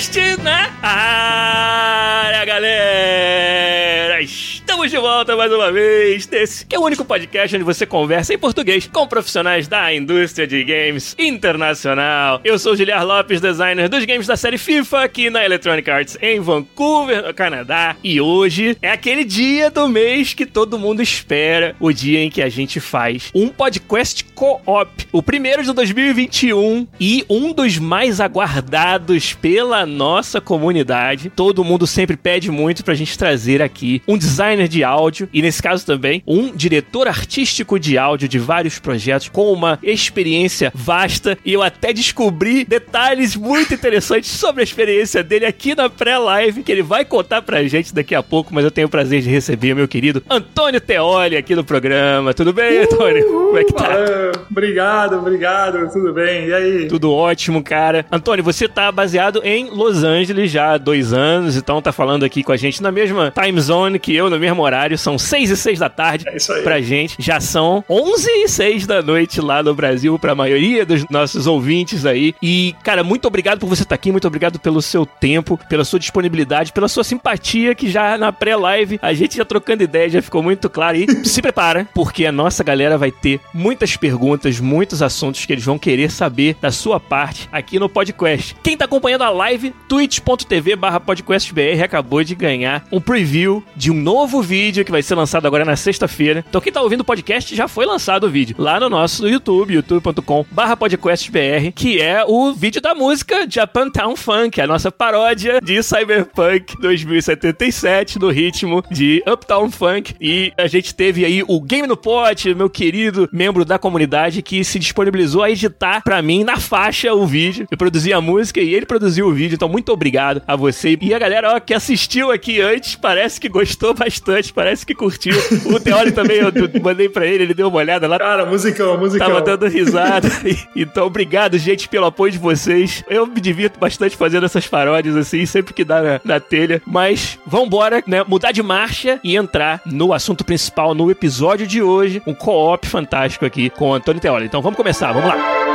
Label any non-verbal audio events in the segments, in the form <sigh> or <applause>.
Podcast na volta mais uma vez nesse que é o único podcast onde você conversa em português com profissionais da indústria de games internacional. Eu sou o Giliar Lopes, designer dos games da série FIFA aqui na Electronic Arts em Vancouver, no Canadá. E hoje é aquele dia do mês que todo mundo espera, o dia em que a gente faz um podcast co-op, o primeiro de 2021 e um dos mais aguardados pela nossa comunidade. Todo mundo sempre pede muito pra gente trazer aqui um designer de áudio e, nesse caso também, um diretor artístico de áudio de vários projetos com uma experiência vasta. E eu até descobri detalhes muito interessantes sobre a experiência dele aqui na pré-live, que ele vai contar pra gente daqui a pouco, mas eu tenho o prazer de receber meu querido Antônio Teoli aqui no programa. Tudo bem, Antônio? Como é que tá? obrigado, obrigado, tudo bem? E aí? Tudo ótimo, cara. Antônio, você tá baseado em Los Angeles já há dois anos, então tá falando aqui com a gente na mesma time zone que eu, no mesmo horário. São seis e seis da tarde É isso aí. pra gente. Já são onze e seis da noite lá no Brasil pra maioria dos nossos ouvintes aí. E, cara, muito obrigado por você estar aqui, muito obrigado pelo seu tempo, pela sua disponibilidade, pela sua simpatia, que já na pré-live a gente já trocando ideia, já ficou muito claro. E <laughs> se prepara, porque a nossa galera vai ter muitas perguntas, muitos assuntos que eles vão querer saber da sua parte aqui no podcast. Quem tá acompanhando a live, twitch.tv barra podcastbr acabou de ganhar um preview de um novo vídeo que vai ser lançado agora na sexta-feira. Então quem tá ouvindo o podcast já foi lançado o vídeo lá no nosso YouTube, youtube.com barra podcastbr, que é o vídeo da música Japantown Funk, a nossa paródia de Cyberpunk 2077 no ritmo de Uptown Funk. E a gente teve aí o Game no Pot, meu querido membro da comunidade, que se disponibilizou a editar pra mim na faixa o vídeo. Eu produzi a música e ele produziu o vídeo, então muito obrigado a você. E a galera ó, que assistiu aqui antes, parece que gostou bastante, parece que curtiu. O Teori também, eu mandei pra ele, ele deu uma olhada lá. Cara, musicão, musicão. Tava dando risada. <laughs> Então, obrigado, gente, pelo apoio de vocês. Eu me divirto bastante fazendo essas paródias, assim, sempre que dá na, na telha. Mas vambora, né? Mudar de marcha e entrar no assunto principal, no episódio de hoje. Um co-op fantástico aqui com o Antônio Teoli. Então vamos começar, vamos lá.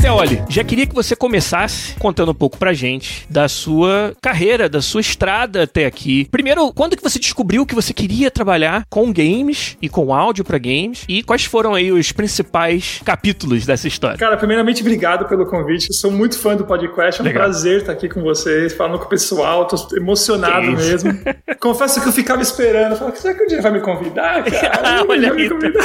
Teoli, já queria que você começasse contando um pouco pra gente da sua carreira, da sua estrada até aqui. Primeiro, quando que você descobriu que você queria trabalhar com games e com áudio pra games? E quais foram aí os principais capítulos dessa história? Cara, primeiramente, obrigado pelo convite. Eu sou muito fã do podcast. É um Legal. prazer estar aqui com vocês, falando com o pessoal. Tô emocionado mesmo. <laughs> Confesso que eu ficava esperando. Falava, será que um dia vai me convidar, <laughs> cara? Olha Vai me aí, tá. convidar.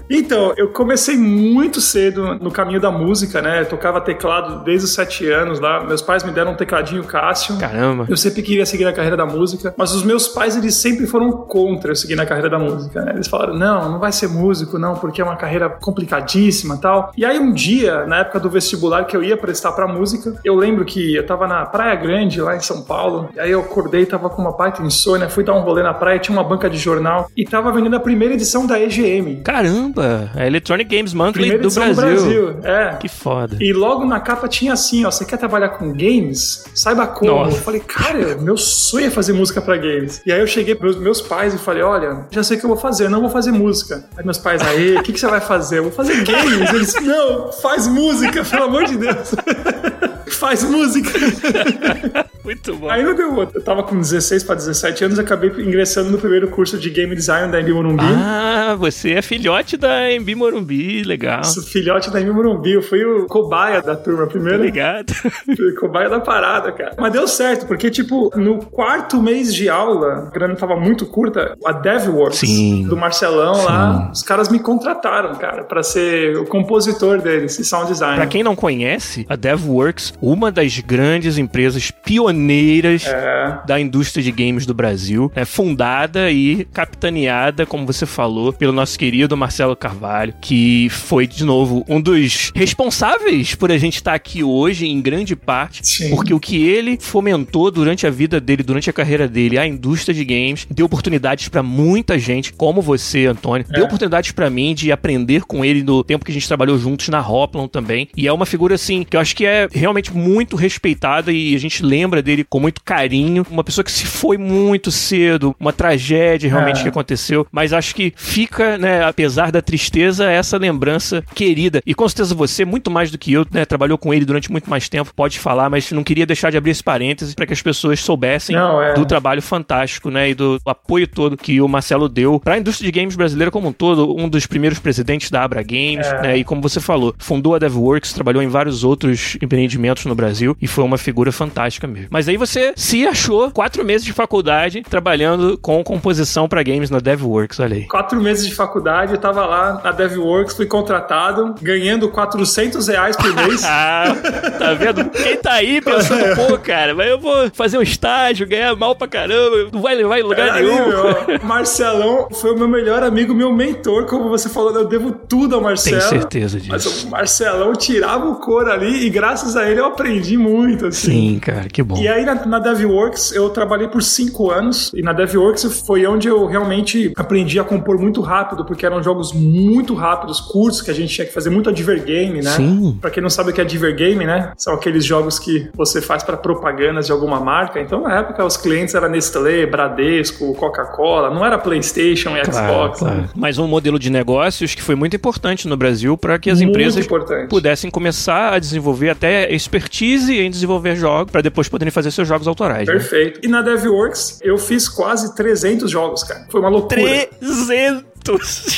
<laughs> então, eu comecei muito cedo no caminho da música, né? Eu tocava teclado desde os sete anos lá. Meus pais me deram um tecladinho Cássio. Caramba. Eu sempre queria seguir na carreira da música, mas os meus pais, eles sempre foram contra eu seguir na carreira da música, né? Eles falaram, não, não vai ser músico, não, porque é uma carreira complicadíssima e tal. E aí um dia, na época do vestibular que eu ia prestar pra música, eu lembro que eu tava na Praia Grande, lá em São Paulo, e aí eu acordei, tava com uma baita insônia, fui dar um rolê na praia, tinha uma banca de jornal, e tava vendendo a primeira edição da EGM. Caramba, a Electronic Games Monthly Primeira do edição Brasil. do Brasil, é. Que foda. E logo na capa tinha assim, ó, você quer trabalhar com games? Saiba como. Nossa. Eu falei, cara, meu sonho é fazer música pra games. E aí eu cheguei pros meus pais e falei, olha, já sei o que eu vou fazer, eu não vou fazer música. Aí meus pais, aí, o que, que você vai fazer? Eu vou fazer games. Eles, não, faz música, <laughs> pelo amor de Deus. <laughs> faz música. <laughs> Muito bom. Aí não deu outro. Eu tava com 16 pra 17 anos, acabei ingressando no primeiro curso de game design da Embi Morumbi. Ah, você é filhote da Embi Morumbi, legal. Filhote da Embi Morumbi, eu fui o cobaia da turma, primeiro. Obrigado. <laughs> Fui cobaia da parada, cara. Mas deu certo, porque, tipo, no quarto mês de aula, a grana tava muito curta, a DevWorks Sim. do Marcelão lá, os caras me contrataram, cara, pra ser o compositor deles, e sound design. Pra quem não conhece, a DevWorks, uma das grandes empresas pioneiras é. da indústria de games do Brasil, é fundada e capitaneada, como você falou, pelo nosso querido Marcelo Carvalho, que foi, de novo, um dos responsáveis por a gente estar aqui hoje, em grande parte, Sim. porque o que ele fomentou durante a vida dele, durante a carreira dele, a indústria de games, deu oportunidades para muita gente, como você, Antônio, é. deu oportunidades para mim de aprender com ele no tempo que a gente trabalhou juntos na Hoplon também, e é uma figura, assim, que eu acho que é realmente muito respeitada e a gente lembra dele com muito carinho, uma pessoa que se foi muito cedo, uma tragédia realmente é. que aconteceu, mas acho que fica, né, apesar da tristeza, essa lembrança querida. E com certeza você, muito mais do que eu, né, trabalhou com ele durante muito mais tempo, pode falar, mas não queria deixar de abrir esse parênteses para que as pessoas soubessem não, é. do trabalho fantástico, né, e do apoio todo que o Marcelo deu para a indústria de games brasileira como um todo, um dos primeiros presidentes da Abra Games, é. né, e como você falou, fundou a DevWorks, trabalhou em vários outros empreendimentos no Brasil e foi uma figura fantástica mesmo. Mas aí você se achou quatro meses de faculdade trabalhando com composição para games na DevWorks, olha aí. Quatro meses de faculdade, eu tava lá na DevWorks, fui contratado, ganhando 400 reais por mês. <laughs> ah, tá vendo? Quem tá aí pensando, pô, cara, mas eu vou fazer um estágio, ganhar mal pra caramba, não vai levar em lugar aí, nenhum. Meu, Marcelão foi o meu melhor amigo, meu mentor, como você falou, eu devo tudo ao Marcelo. Tenho certeza disso. Mas o Marcelão tirava o couro ali e graças a ele eu aprendi muito, assim. Sim, cara, que bom. E aí na, na DevWorks eu trabalhei por cinco anos e na DevWorks foi onde eu realmente aprendi a compor muito rápido, porque eram jogos muito rápidos, curtos, que a gente tinha que fazer muito advergame, né? Sim. Pra quem não sabe o que é advergame, né? São aqueles jogos que você faz para propagandas de alguma marca. Então na época os clientes eram Nestlé, Bradesco, Coca-Cola, não era PlayStation e claro, Xbox. Claro. Né? Mas um modelo de negócios que foi muito importante no Brasil para que as muito empresas importante. pudessem começar a desenvolver até expertise em desenvolver jogos para depois poderem fazer seus jogos autorais. Né? Perfeito. Né? E na DevWorks eu fiz quase 300 jogos, cara. Foi uma loucura. 300!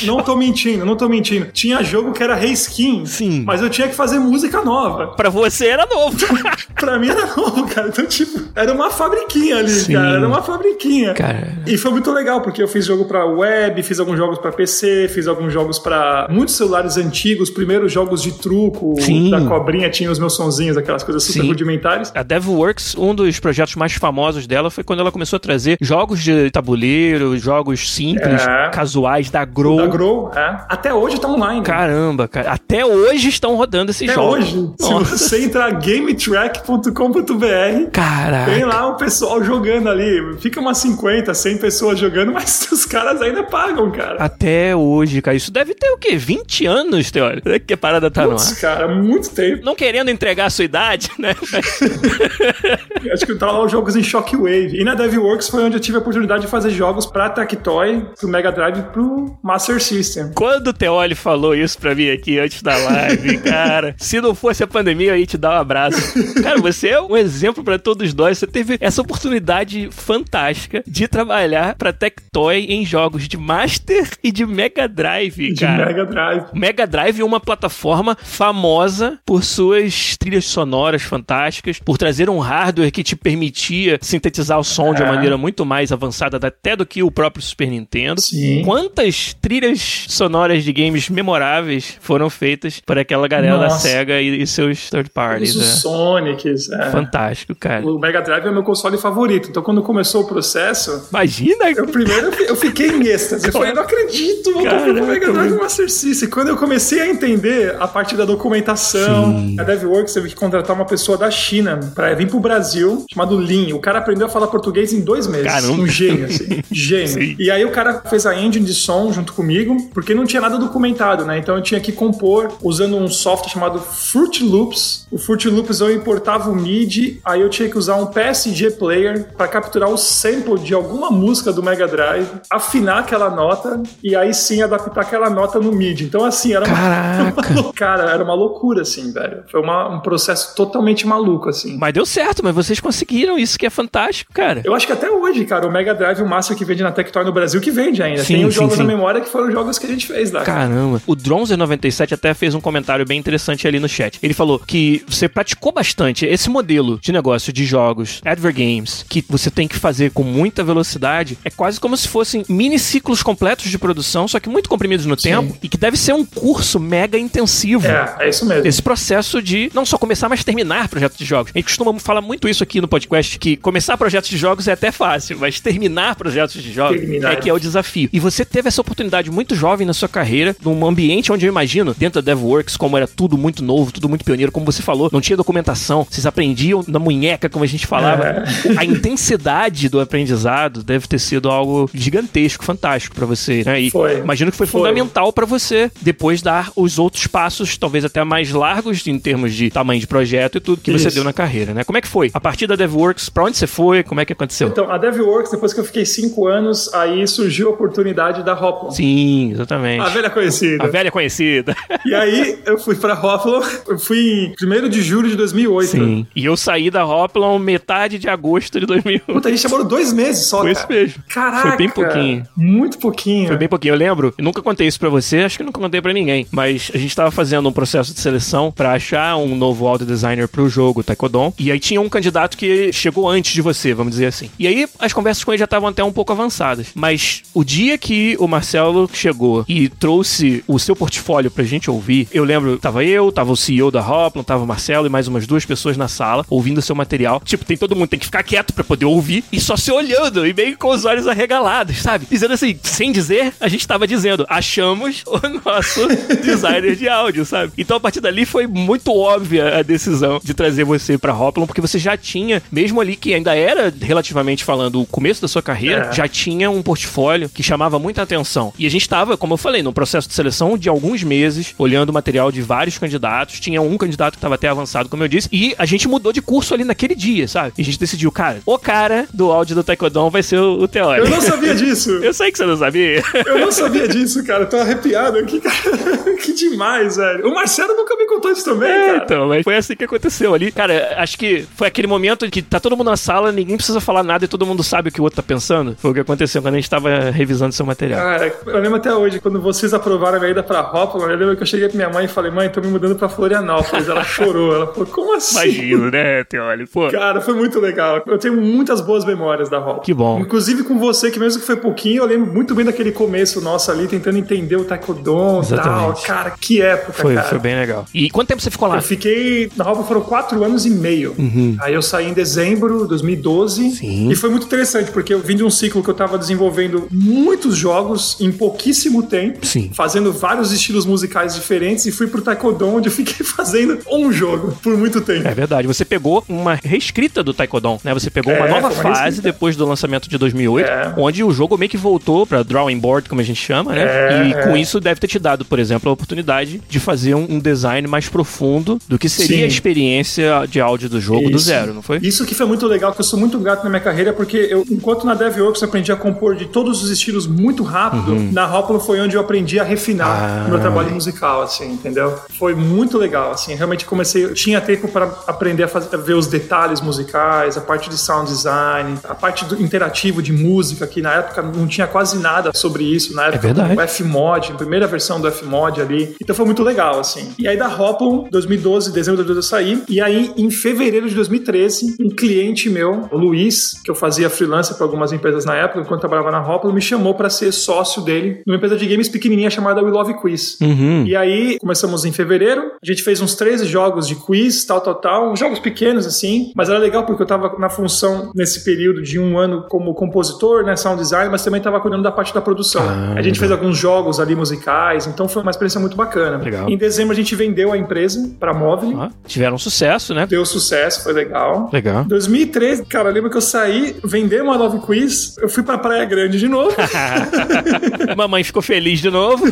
Não tô mentindo, não tô mentindo. Tinha jogo que era reskin. Sim. Mas eu tinha que fazer música nova. Pra você era novo. <laughs> pra mim era novo, cara. Então, tipo, era uma fabriquinha ali, Sim. cara. Era uma fabriquinha. Cara. E foi muito legal, porque eu fiz jogo pra web, fiz alguns jogos pra PC, fiz alguns jogos pra muitos celulares antigos, primeiros jogos de truco, Sim. da cobrinha tinha os meus sonzinhos, aquelas coisas super Sim. rudimentares. A DevWorks, um dos projetos mais famosos dela foi quando ela começou a trazer jogos de tabuleiro, jogos simples, é. casuais da Grow. Da Grow, é. Até hoje tá online. Caramba, cara. Até hoje estão rodando esses Até jogos. hoje. Nossa. Se você entrar gametrack.com.br, Caraca. tem lá o pessoal jogando ali. Fica umas 50, 100 pessoas jogando, <laughs> mas os caras ainda pagam, cara. Até hoje, cara. Isso deve ter o quê? 20 anos, teórico? Que a parada tá Puts, no ar. cara, muito tempo. Não querendo entregar a sua idade, né? <laughs> Acho que tá lá os jogos em Shockwave. E na DevWorks foi onde eu tive a oportunidade de fazer jogos pra Tectoy, pro Mega Drive e Master System. Quando o Teoli falou isso pra mim aqui antes da live, <laughs> cara, se não fosse a pandemia, eu ia te dar um abraço. Cara, você é um exemplo para todos nós. Você teve essa oportunidade fantástica de trabalhar pra Tectoy em jogos de Master e de Mega Drive, cara. De Mega Drive. Mega Drive é uma plataforma famosa por suas trilhas sonoras fantásticas, por trazer um hardware que te permitia sintetizar o som é. de uma é. maneira muito mais avançada até do que o próprio Super Nintendo. Sim. Quantas trilhas sonoras de games memoráveis foram feitas por aquela galera Nossa. da SEGA e, e, seus third parties. Os é. Sonics. É. Fantástico, cara. O Mega Drive é meu console favorito. Então, quando começou o processo. Imagina! Eu primeiro eu fiquei em êxtase. Eu falei, não acredito, vou comprar o Mega Drive Master System. Quando eu comecei a entender a parte da documentação, Sim. a DevWorks teve que contratar uma pessoa da China pra vir pro Brasil, chamado Lin. O cara aprendeu a falar português em dois meses. Caramba. Um gênio, assim. <laughs> gênio. Sim. E aí o cara fez a engine de som junto comigo, porque não tinha nada documentado, né? Então eu tinha que compor usando um software chamado Fruit Loops. O Fruit Loops eu importava o MIDI, aí eu tinha que usar um PSG player para capturar o sample de alguma música do Mega Drive, afinar aquela nota e aí sim adaptar aquela nota no MIDI. Então assim, era uma, uma <laughs> cara, era uma loucura assim, velho. Foi uma, um processo totalmente maluco assim. Mas deu certo, mas vocês conseguiram isso que é fantástico, cara. Eu acho que até hoje, cara, o Mega Drive, o Master que vende na Tectoy no Brasil que vende ainda. Sim, Tem os sim, jogos sim. Memória que foram jogos que a gente fez lá. Caramba. O Dronzer97 até fez um comentário bem interessante ali no chat. Ele falou que você praticou bastante esse modelo de negócio de jogos jogos, adver games, que você tem que fazer com muita velocidade, é quase como se fossem mini ciclos completos de produção, só que muito comprimidos no Sim. tempo, e que deve ser um curso mega intensivo. É, é isso mesmo. Esse processo de não só começar, mas terminar projetos de jogos. A gente costuma falar muito isso aqui no podcast, que começar projetos de jogos é até fácil, mas terminar projetos de jogos Terminar. é que é o desafio. E você teve essa oportunidade muito jovem na sua carreira, num ambiente onde eu imagino, dentro da DevWorks, como era tudo muito novo, tudo muito pioneiro, como você falou, não tinha documentação, vocês aprendiam na munheca, como a gente falava. É. A intensidade do aprendizado deve ter sido algo gigantesco, fantástico pra você, né? E Foi. imagino que foi, Foi. fundamental pra você depois dar os outros passos, talvez até mais largos em termos de tamanho de projeto e tudo que você Isso. deu na carreira, né? Como é que foi? A partir da DevWorks, pra onde você foi? Como é que aconteceu? Então, a DevWorks, depois que eu fiquei cinco anos, aí surgiu a oportunidade da Hoplon. Sim, exatamente. A velha conhecida. A velha conhecida. E aí, eu fui pra Hoplon, eu fui em 1 de julho de 2008. Sim. E eu saí da Hoplon metade de agosto de 2001. Puta, a gente demorou dois meses só, Foi isso mesmo. Caraca. Foi bem pouquinho. Muito pouquinho. Foi bem pouquinho. Eu lembro, eu nunca contei isso pra você, acho que nunca contei pra ninguém, mas a gente tava fazendo um processo de seleção pra achar um novo audio designer pro jogo Taekwondo, e aí tinha um candidato que chegou antes de você, vamos dizer assim. E aí as conversas com ele já estavam até um pouco avançadas, mas o dia que o Marcelo chegou e trouxe o seu portfólio pra gente ouvir, eu lembro, tava eu, tava o CEO da Hoplon, tava o Marcelo e mais umas duas pessoas na sala ouvindo o seu material. Tipo, tem todo mundo tem que ficar quieto pra poder ouvir e só se olhando e meio com os olhos arregalados, sabe? Dizendo assim, sem dizer, a gente tava dizendo, achamos o nosso <laughs> designer de áudio, sabe? Então a partir dali foi muito óbvia a decisão de trazer você pra Hoplon, porque você já tinha, mesmo ali que ainda era relativamente falando o começo da sua carreira, É. já tinha um portfólio que chamava muita atenção. E a gente tava, como eu falei, num processo de seleção de alguns meses, olhando o material de vários candidatos. Tinha um candidato que tava até avançado, como eu disse, e a gente mudou de curso ali naquele dia, sabe? E a gente decidiu, cara, o cara do áudio do Taekwondo vai ser o, o teórico. Eu não sabia disso. <laughs> Eu sei que você não sabia. Eu não sabia disso, cara. Eu tô arrepiado aqui, cara. <laughs> que demais, velho. O Marcelo nunca me contou isso também, É, cara. então, mas foi assim que aconteceu ali. Cara, acho que foi aquele momento que tá todo mundo na sala, ninguém precisa falar nada e todo mundo sabe o que o outro tá pensando. Foi o que aconteceu quando a gente tava revisando seu material. Cara, eu lembro até hoje, quando vocês aprovaram a minha ida pra Hoplon, eu lembro que eu cheguei pra minha mãe e falei, mãe, tô me mudando pra Florianópolis. Ela chorou. Ela falou, como assim? Imagino, né, Teórico? Pô. Cara, foi muito legal. Eu tenho muitas boas memórias da Hoplon. Que bom. Inclusive com você, que mesmo que foi pouquinho, eu lembro muito bem daquele começo nosso ali, tentando entender o Taekwondo e tal. Cara, que época, Foi, cara. foi bem legal. E quanto tempo você ficou lá? Eu fiquei na Hoplon foram quatro anos e meio. Aí eu saí em dezembro de 2012. Uhum. Sim. E foi muito interessante, porque eu vim de um ciclo que eu tava desenvolvendo muitos jogos em pouquíssimo tempo. Sim. Fazendo vários estilos musicais diferentes. E fui pro Taekwondo, onde eu fiquei <laughs> fazendo um jogo por muito tempo. É verdade. Você pegou uma reescrita do Taekwondo, né? Você pegou uma É, nova uma fase reescrita. depois do lançamento de 2008, É. onde o jogo meio que voltou pra drawing board, como a gente chama, né? É, e com é. isso deve ter te dado, por exemplo, a oportunidade de fazer um, design mais profundo do que seria Sim. a experiência de áudio do jogo do Isso. zero, não foi? Isso que foi muito legal, que eu sou muito grato na minha carreira, porque eu, enquanto na DevOps aprendi a compor de todos os estilos muito rápido, na Hoplon foi onde eu aprendi a refinar Uhum. Ah. o meu trabalho musical, assim, entendeu? Foi muito legal, assim, realmente comecei, eu tinha tempo para aprender a, fazer, a ver os detalhes musicais, a parte de sound design, a parte do interativo de música, que na época não tinha quase nada sobre isso, na época verdade. o Fmod, a primeira versão do Fmod ali, então foi muito legal, assim. E aí da Hoplon, 2012, dezembro de 2012 eu saí, e aí em fevereiro de 2013, um cliente meu, o Luiz, que eu fazia freelancer para algumas empresas na época, enquanto trabalhava na Hoplon, me chamou para ser sócio dele numa empresa de games pequenininha chamada We Love Quiz. Uhum. E aí, começamos em fevereiro, a gente fez uns 13 jogos de quiz, tal, tal, tal, jogos pequenos assim, mas era legal porque eu tava na função nesse período de um ano como compositor, né, sound design, mas também tava cuidando da parte da produção. Ah, a gente fez alguns jogos ali musicais, então foi uma experiência muito bacana. Legal. Em dezembro a gente vendeu a empresa pra Móvel, Ó, tiveram sucesso, né? deu sucesso, foi legal. Legal. 2013, cara, eu lembro que eu saí, vendei uma Love Quiz, eu fui pra Praia Grande de novo. <laughs> Mamãe ficou feliz de novo.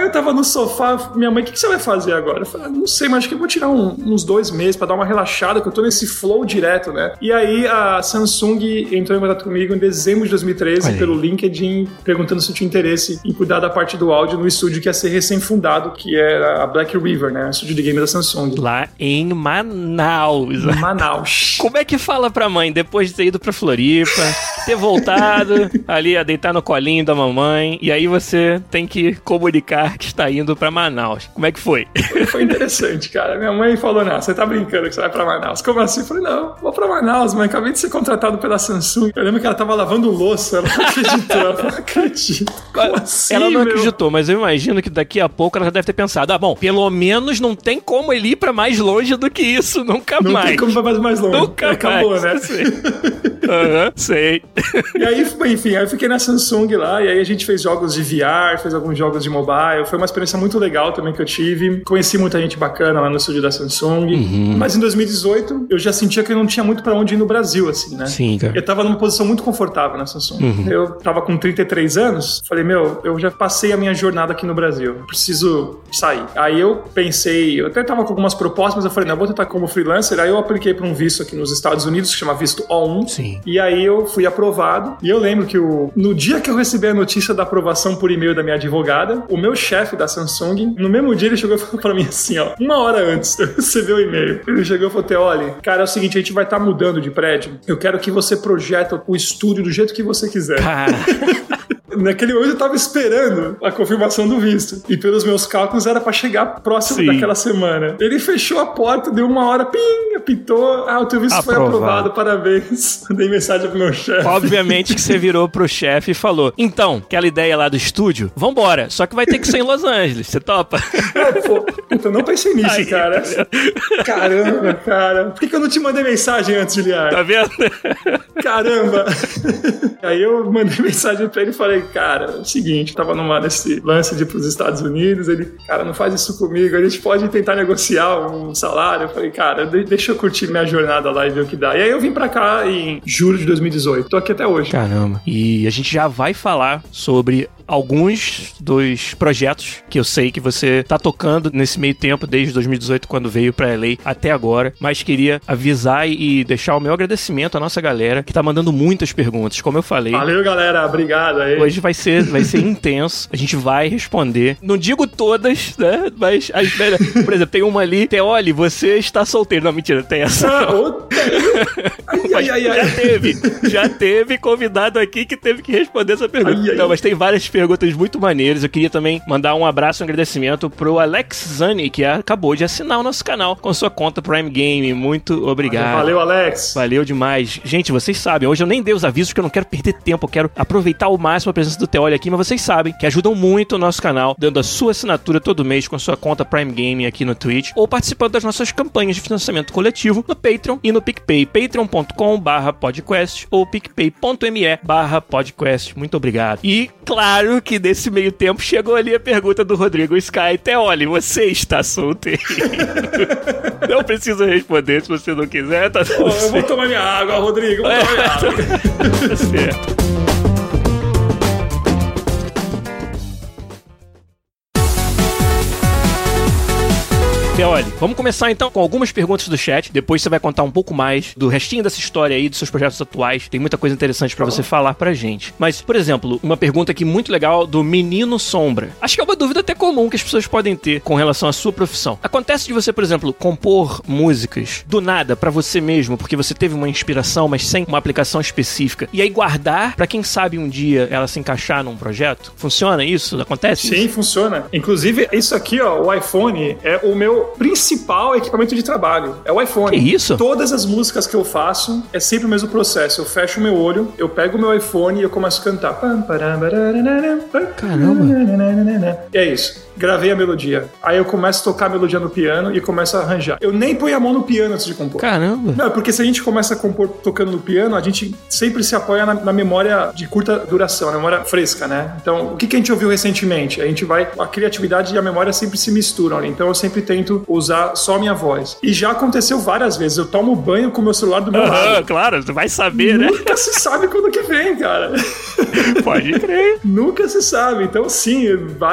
Aí eu tava no sofá, minha mãe, o que, que você vai fazer agora? Eu falei, ah, não sei, mas acho que eu vou tirar um- uns dois meses pra dar uma relaxada, que eu tô nesse flow direto, né? E aí a Samsung entrou em contato comigo em dezembro de 2013 Olha aí. pelo LinkedIn, perguntando se eu tinha interesse em cuidar da parte do áudio no estúdio que ia ser recém-fundado, que era a Black River, né? O estúdio de game da Samsung. Lá em Manaus. Em Manaus. <laughs> Como é que fala pra mãe depois de ter ido pra Floripa, ter voltado ali a deitar no colinho da mamãe, e aí você tem que comunicar <laughs> que está indo para Manaus. Como é que foi? <laughs> Foi interessante, cara. Minha mãe falou: Não, você tá brincando que você vai para Manaus. Como assim? Eu falei: Não, vou para Manaus, mãe. Acabei de ser contratado pela Samsung. Eu lembro que ela tava lavando louça. Ela não acreditou. Ela não acredita. <laughs> Como assim, ela não meu? acreditou, mas eu imagino que daqui a pouco ela já deve ter pensado: ah, bom, pelo menos não tem como ele ir pra mais longe do que isso, nunca Não mais. tem como vai mais longe. Nunca Acabou, mais. né? Aham, sei. E aí, enfim, aí eu fiquei na Samsung lá, e aí a gente fez jogos de VR, fez alguns jogos de mobile. Foi uma experiência muito legal também que eu tive. Conheci muita gente bacana lá no estúdio da Samsung. Uhum. Mas em 2018, eu já sentia que eu não tinha muito pra onde ir no Brasil, assim, né? Sim, cara. Eu tava numa posição muito confortável na Samsung. Uhum. Eu tava com 33 anos, falei, meu, eu já passei a minha jornada aqui no Brasil, preciso sair. Aí eu pensei, eu até tava com algumas propostas, mas eu falei, não, eu vou tentar como freelancer. Aí eu apliquei pra um visto aqui nos Estados Unidos, que chama visto O1. Sim. E aí eu fui aprovado. E eu lembro que o, no dia que eu recebi a notícia da aprovação por e-mail da minha advogada, o meu chefe da Samsung, no mesmo dia ele chegou e falou pra mim assim, ó, uma hora antes eu receber o e-mail. Ele chegou e falou, Teoli, cara, é o seguinte, a gente vai estar mudando de prédio. Eu quero que você projeta o estúdio do jeito que você quiser. Cara, <laughs> Naquele momento eu tava esperando a confirmação do visto. E pelos meus cálculos era pra chegar próximo Sim. daquela semana. Ele fechou a porta, deu uma hora, pim, apitou. Ah, o teu visto foi Aprovado. aprovado, parabéns. <laughs> Mandei mensagem pro meu chefe. obviamente que você virou pro chefe e falou: Então, aquela ideia lá do estúdio, vambora. Só que vai ter que ser em Los Angeles. Você topa? É, pô, eu não pensei nisso, Aí, cara. Caramba, cara. Por que, que eu não te mandei mensagem antes, Juliar? Tá vendo? Caramba! <laughs> Aí eu mandei mensagem pra ele e falei, cara, é o seguinte, tava numa nesse lance de ir pros Estados Unidos, ele, cara, não faz isso comigo, a gente pode tentar negociar um salário. Eu falei, cara, de- deixa eu curtir minha jornada lá e ver o que dá. E aí eu vim pra cá em julho de 2018. Tô aqui até hoje. Caramba. E a gente já vai falar sobre alguns dos projetos que eu sei que você tá tocando nesse meio tempo, desde 2018, quando veio pra LA até agora. Mas queria avisar e deixar o meu agradecimento à nossa galera que tá mandando muitas perguntas. Como eu falei, Valeu, galera. Obrigado aí. Hoje vai ser, vai ser <laughs> intenso. A gente vai responder. Não digo todas, né? Mas, as, por exemplo, tem uma ali. Teoli, você está solteiro. Não, mentira, tem essa. Ah, outra. Ai, ai, ai, já teve, já teve convidado aqui que teve que responder essa pergunta. Ai, ai, Não, mas tem várias perguntas muito maneiras. Eu queria também mandar um abraço e um agradecimento pro Alex Zani, que acabou de assinar o nosso canal com sua conta Prime Game. Muito obrigado. Valeu, Alex. Valeu demais. Gente, vocês sabem, hoje eu nem dei os avisos porque eu não quero perder tempo, eu quero aproveitar ao máximo a presença do Teoli aqui, mas vocês sabem que ajudam muito o nosso canal, dando a sua assinatura todo mês com a sua conta Prime Game aqui no Twitch, ou participando das nossas campanhas de financiamento coletivo no Patreon e no PicPay, patreon.com barra podcast ou picpay.me barra podcast. Muito obrigado. E claro que nesse meio tempo chegou ali a pergunta do Rodrigo Sky. Teoli, você está solteiro? <laughs> não precisa responder se você não quiser, tá tudo eu vou tomar minha água, Rodrigo. Vou tomar minha água. Tá certo. Teoli, vamos começar então com algumas perguntas do chat. Depois você vai contar um pouco mais do restinho dessa história aí, dos seus projetos atuais. Tem muita coisa interessante pra você falar pra gente. Mas, por exemplo, uma pergunta aqui muito legal do Menino Sombra. Acho que é uma dúvida até comum que as pessoas podem ter com relação à sua profissão. Acontece de você, por exemplo, compor músicas do nada pra você mesmo, porque você teve uma inspiração, mas sem uma aplicação específica, e aí guardar pra quem sabe um dia ela se encaixar num projeto? Funciona isso? Acontece? Sim, funciona. Inclusive, isso aqui, ó, o iPhone é o meu principal equipamento de trabalho. É o iPhone. Que isso? Todas as músicas que eu faço é sempre o mesmo processo. Eu fecho o meu olho, eu pego o meu iPhone e eu começo a cantar. Caramba. E é isso. Gravei a melodia. Aí eu começo a tocar a melodia no piano e começo a arranjar. Eu nem ponho a mão no piano antes de compor. Caramba. Não, porque se a gente começa a compor tocando no piano, a gente sempre se apoia na, na memória de curta duração, na memória fresca, né? Então, o que, que a gente ouviu recentemente? A gente vai. A criatividade e a memória sempre se misturam ali. Então, eu sempre tento usar só a minha voz. E já aconteceu várias vezes. Eu tomo banho com o meu celular do meu Aham, lado. claro, você vai saber, né? Nunca se sabe quando que vem, cara. <laughs> Pode crer. Nunca se sabe. Então, sim,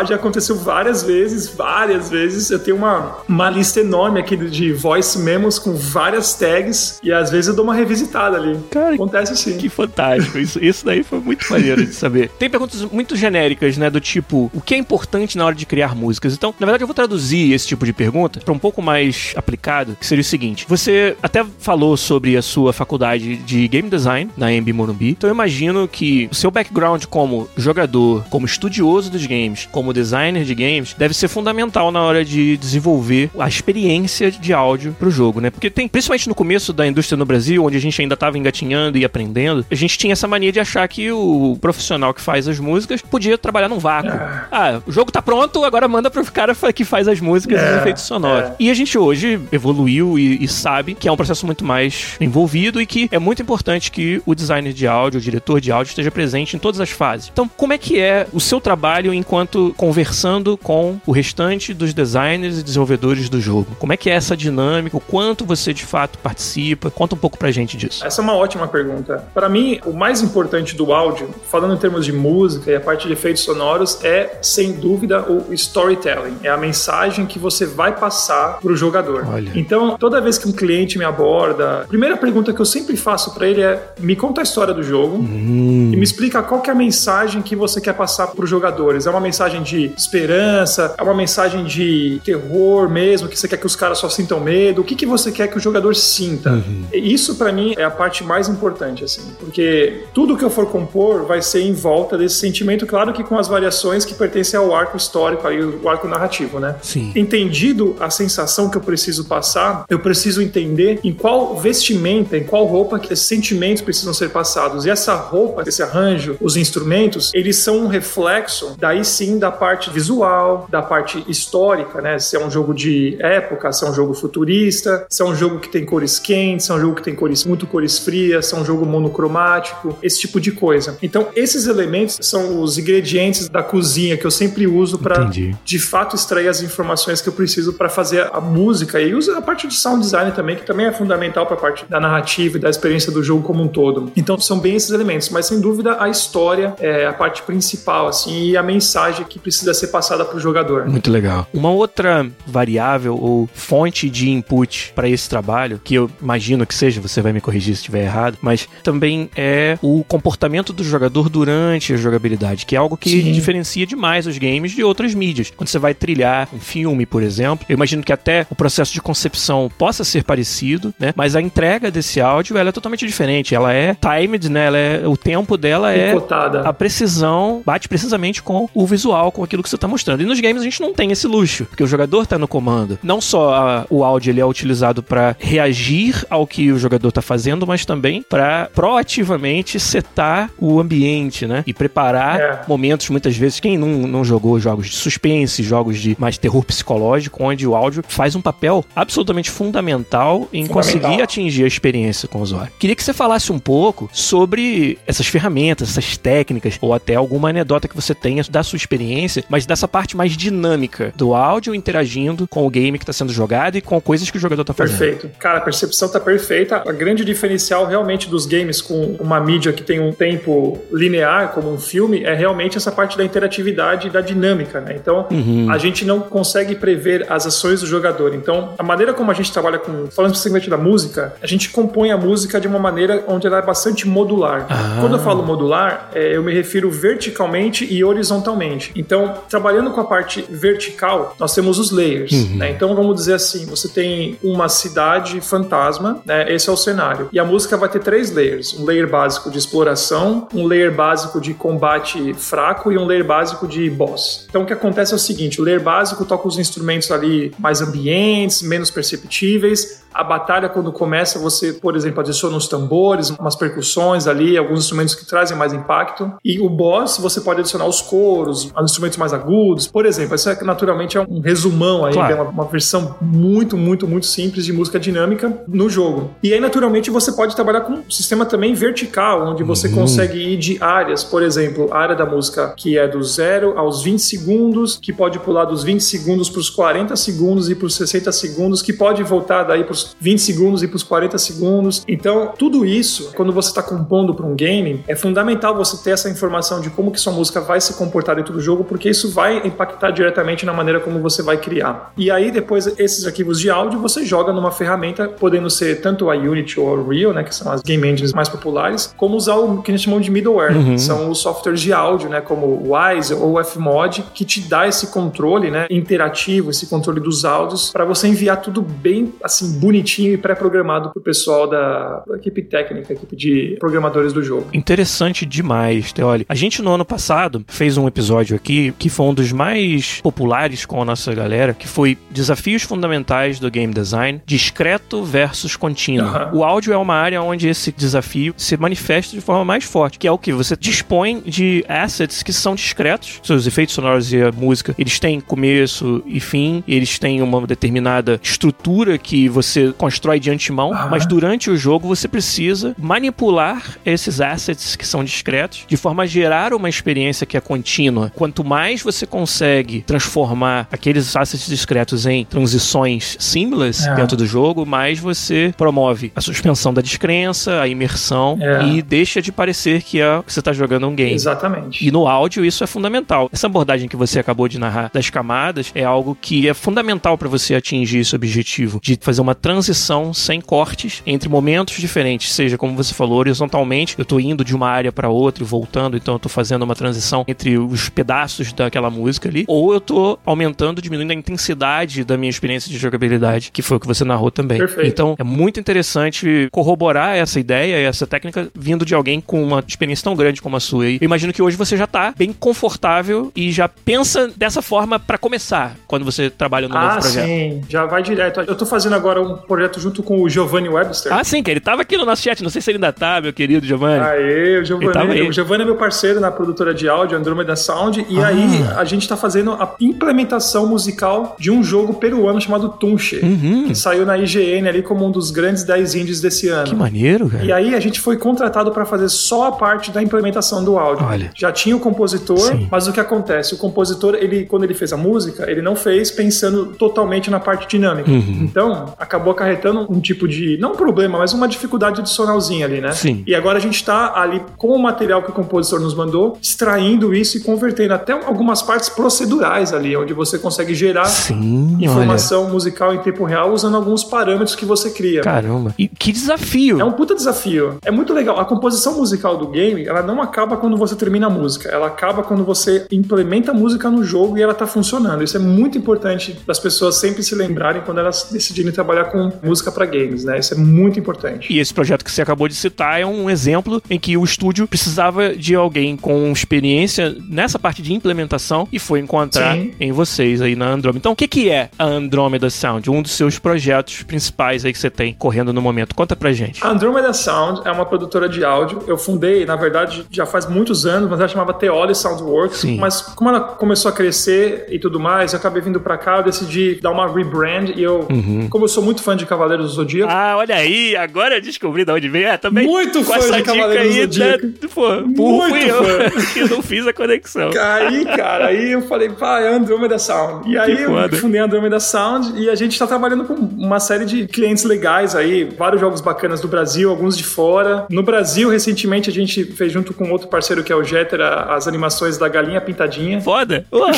já aconteceu várias vezes, várias vezes. Eu tenho uma, uma lista enorme aqui de voice memos com várias tags e às vezes eu dou uma revisitada ali. Cara, Acontece sim. Que fantástico. Isso, isso daí foi muito maneiro de saber. <laughs> Tem perguntas muito genéricas, né? Do tipo, o que é importante na hora de criar músicas? Então, na verdade, eu vou traduzir esse tipo de pergunta para um pouco mais aplicado, que seria o seguinte: você até falou sobre a sua faculdade de game design na MB Morumbi. Então, eu imagino que o seu background como jogador, como estudioso dos games, como designer de games, deve ser fundamental na hora de desenvolver a experiência de áudio pro jogo, né? Porque tem, principalmente no começo da indústria no Brasil, onde a gente ainda tava engatinhando e aprendendo, a gente tinha essa mania de achar que o profissional que faz as músicas podia trabalhar num vácuo. É. Ah, o jogo tá pronto, agora manda pro cara que faz as músicas é, e os efeitos sonoros. É. E a gente hoje evoluiu e, e, sabe que é um processo muito mais envolvido e que é muito importante que o designer de áudio, o diretor de áudio esteja presente em todas as fases. Então, como é que é o seu trabalho enquanto conversando com o restante dos designers e desenvolvedores do jogo? Como é que é essa dinâmica? O quanto você de fato participa? Conta um pouco pra gente disso. Essa é uma ótima pergunta. Para mim, o mais importante do áudio, falando em termos de música e a parte de efeitos sonoros, é sem dúvida o storytelling. É a mensagem que você vai passar pro jogador. Olha. Então, toda vez que um cliente me aborda, a primeira pergunta que eu sempre faço para ele é: me conta a história do jogo hum. e me explica qual que é a mensagem que você quer passar pros jogadores. É uma mensagem de esperança? É uma mensagem de terror mesmo? Que você quer que os caras só sintam medo? O que, que você quer que o jogador sinta? Uhum. Isso para mim é a parte mais importante, assim, porque tudo que eu for compor vai ser em volta desse sentimento, claro que com as variações que pertencem ao arco histórico, aí, o arco narrativo, né? Sim. Entendido a sensação que eu preciso passar, eu preciso entender em qual vestimenta, em qual roupa que esses sentimentos precisam ser passados. E essa roupa, esse arranjo, os instrumentos, eles são um reflexo, daí sim, da parte visual, da parte histórica, né? Se é um jogo de época, se é um jogo futurista, se é um jogo que tem cores quentes, se é um jogo que tem cores muito cores frias, se é um jogo monocromático, esse tipo de coisa. Então, esses elementos são os ingredientes da cozinha que eu sempre uso para de fato extrair as informações que eu preciso para fazer a música e usa a parte de sound design também, que também é fundamental para a parte da narrativa e da experiência do jogo como um todo. Então, são bem esses elementos, mas sem dúvida a história é a parte principal assim e a mensagem que precisa ser passada para o jogador. Muito legal. Uma outra variável ou fonte de input para esse trabalho, que eu imagino que seja, você vai me corrigir se estiver errado, mas também é o comportamento do jogador durante a jogabilidade, que é algo que Sim. diferencia demais os games de outras mídias. Quando você vai trilhar um filme, por exemplo, eu imagino que até o processo de concepção possa ser parecido, né? Mas a entrega desse áudio ela é totalmente diferente. Ela é timed, né? Ela é, o tempo dela é a precisão, bate precisamente com o visual, com aquilo que você está mostrando. E nos games a gente não tem esse luxo, porque o jogador está no comando. Não só a, o áudio ele é utilizado para reagir ao que o jogador está fazendo, mas também para proativamente setar o ambiente, né? E preparar é. momentos, muitas vezes, quem não, não jogou jogos de suspense, jogos de mais terror psicológico, onde o áudio faz um papel absolutamente fundamental em fundamental. conseguir atingir a experiência com o usuário. Queria que você falasse um pouco sobre essas ferramentas, essas técnicas, ou até alguma anedota que você tenha da sua experiência, mas dessa parte mais dinâmica do áudio interagindo com o game que está sendo jogado e com coisas que o jogador está fazendo. Perfeito. Cara, a percepção está perfeita. A grande diferencial realmente dos games com uma mídia que tem um tempo linear, como um filme, é realmente essa parte da interatividade e da dinâmica, né? Então, uhum. a gente não consegue prever as ações do jogador. Então, a maneira como a gente trabalha com, falando especificamente da música, a gente compõe a música de uma maneira onde ela é bastante modular. Ah. Quando eu falo modular, é, eu me refiro verticalmente e horizontalmente. Então, trabalhando com a parte vertical, nós temos os layers, uhum. né? Então, vamos dizer assim, você tem uma cidade fantasma, né? Esse é o cenário. E a música vai ter três layers. Um layer básico de exploração, um layer básico de combate fraco e um layer básico de boss. Então, o que acontece é o seguinte, o layer básico toca os instrumentos ali mais ambientes, menos perceptíveis, a batalha, quando começa, você, por exemplo, adiciona uns tambores, umas percussões ali, alguns instrumentos que trazem mais impacto. E o boss, você pode adicionar os coros, os instrumentos mais agudos. Por exemplo, isso é, naturalmente é um resumão aí, claro. é uma, uma, versão muito, muito, muito simples de música dinâmica no jogo. E aí, naturalmente, você pode trabalhar com um sistema também vertical, onde você uhum. consegue ir de áreas, por exemplo, a área da música que é do zero aos 20 segundos, que pode pular dos 20 segundos para os 40 segundos e para os 60 segundos, que pode voltar daí para os 20 segundos e para os 40 segundos. Então, tudo isso, quando você está compondo para um game, é fundamental você ter essa informação de como que sua música vai se comportar dentro do jogo, porque isso vai impactar diretamente na maneira como você vai criar. E aí, depois, esses arquivos de áudio você joga numa ferramenta, podendo ser tanto a Unity ou a Real, né, que são as game engines mais populares, como usar o que a gente chama de middleware, uhum. são os softwares de áudio, né, como o Wise ou o Fmod, que te dá esse controle, né, interativo, esse controle dos áudios, para você enviar tudo bem, assim, bonitinho e pré-programado pro pessoal da, da equipe técnica, equipe de programadores do jogo. Interessante demais, Teoli. A gente no ano passado fez um episódio aqui que foi um dos mais populares com a nossa galera, que foi Desafios Fundamentais do Game Design, discreto versus contínuo. Uhum. O áudio é uma área onde esse desafio se manifesta de forma mais forte, que é o que você dispõe de assets que são discretos, seus efeitos sonoros e a música, eles têm começo e fim, eles têm uma determinada estrutura que você constrói de antemão, uhum. mas durante o jogo você precisa manipular esses assets que são discretos de forma a gerar uma experiência que é contínua. Quanto mais você consegue transformar aqueles assets discretos em transições seamless é. dentro do jogo, mais você promove a suspensão da descrença, a imersão é. e deixa de parecer que, é, que você está jogando um game. Exatamente. E no áudio isso é fundamental. Essa abordagem que você acabou de narrar das camadas é algo que é fundamental para você atingir esse objetivo de fazer uma transição sem cortes entre momentos diferentes, seja como você falou, horizontalmente, eu estou indo de uma área para outra e voltando, então eu tô fazendo uma transição entre os pedaços daquela música ali, ou eu tô aumentando, diminuindo a intensidade da minha experiência de jogabilidade, que foi o que você narrou também. Perfeito. Então, é muito interessante corroborar essa ideia e essa técnica vindo de alguém com uma experiência tão grande como a sua. E eu imagino que hoje você já tá bem confortável e já pensa dessa forma para começar, quando você trabalha no ah, novo projeto. sim. Já vai direto. Eu tô fazendo agora um projeto junto com o Giovanni Webster. Ah, sim, que ele tava aqui no nosso chat. Não sei se ele ainda tá, meu querido Giovanni. Aê, o Giovanni. O Giovanni é meu parceiro na produtora de áudio, Andromeda Sound. E ah. aí a gente tá fazendo a implementação musical de um jogo peruano chamado Tunche, uhum. que saiu na IGN ali como um dos grandes 10 indies desse ano. Que maneiro, cara. E aí a gente foi contratado para fazer só a parte da implementação do áudio. Olha. Já tinha o compositor, Sim. mas o que acontece? O compositor, ele quando ele fez a música, ele não fez pensando totalmente na parte dinâmica. Uhum. Então, acabou acarretando um tipo de, não um problema, mas uma dificuldade adicionalzinha ali, né? Sim. E agora a gente está ali com o material que o compositor nos mandou, extraindo isso e convertendo até algumas partes procedurais ali, onde você consegue gerar Sim, informação olha. musical em tempo real usando alguns parâmetros que você cria. Caramba. E que desafio! É um puta desafio. É muito legal. A composição musical do game, ela não acaba quando você termina a música. Ela acaba quando você implementa a música no jogo e ela tá funcionando. Isso é muito importante das pessoas sempre se lembrarem quando elas decidirem trabalhar com música para games, né? Isso é muito importante. E esse projeto que você acabou de citar é um exemplo em que o estúdio precisava de alguém com experiência nessa parte de implementação e foi encontrar Sim. em vocês aí na Andromeda. Então, o que, que é a Andromeda Sound? Um dos seus projetos principais aí que você tem correndo no momento. Conta pra gente. A Andromeda Sound é uma produtora de áudio. Eu fundei, na verdade, já faz muitos anos, mas ela chamava Teoli Soundworks. Sim. Mas como ela começou a crescer e tudo mais, eu acabei vindo pra cá, eu decidi dar uma rebrand e eu, uhum. como eu sou muito fã de Cavaleiros do Zodíaco. Ah, olha aí, agora eu descobri de onde veio. É, também. Muito fã de Cavaleiros do Zodíaco. Né, pô, muito fui eu <laughs> que não fiz a conexão. Aí, cara, aí eu falei, pá, é Andromeda Sound. E aí eu fundei a Andromeda Sound e a gente tá trabalhando com uma série de clientes legais aí, vários jogos bacanas do Brasil, alguns de fora. No Brasil, recentemente, a gente fez junto com outro parceiro que é o Jeter as animações da Galinha Pintadinha. Foda! Ué,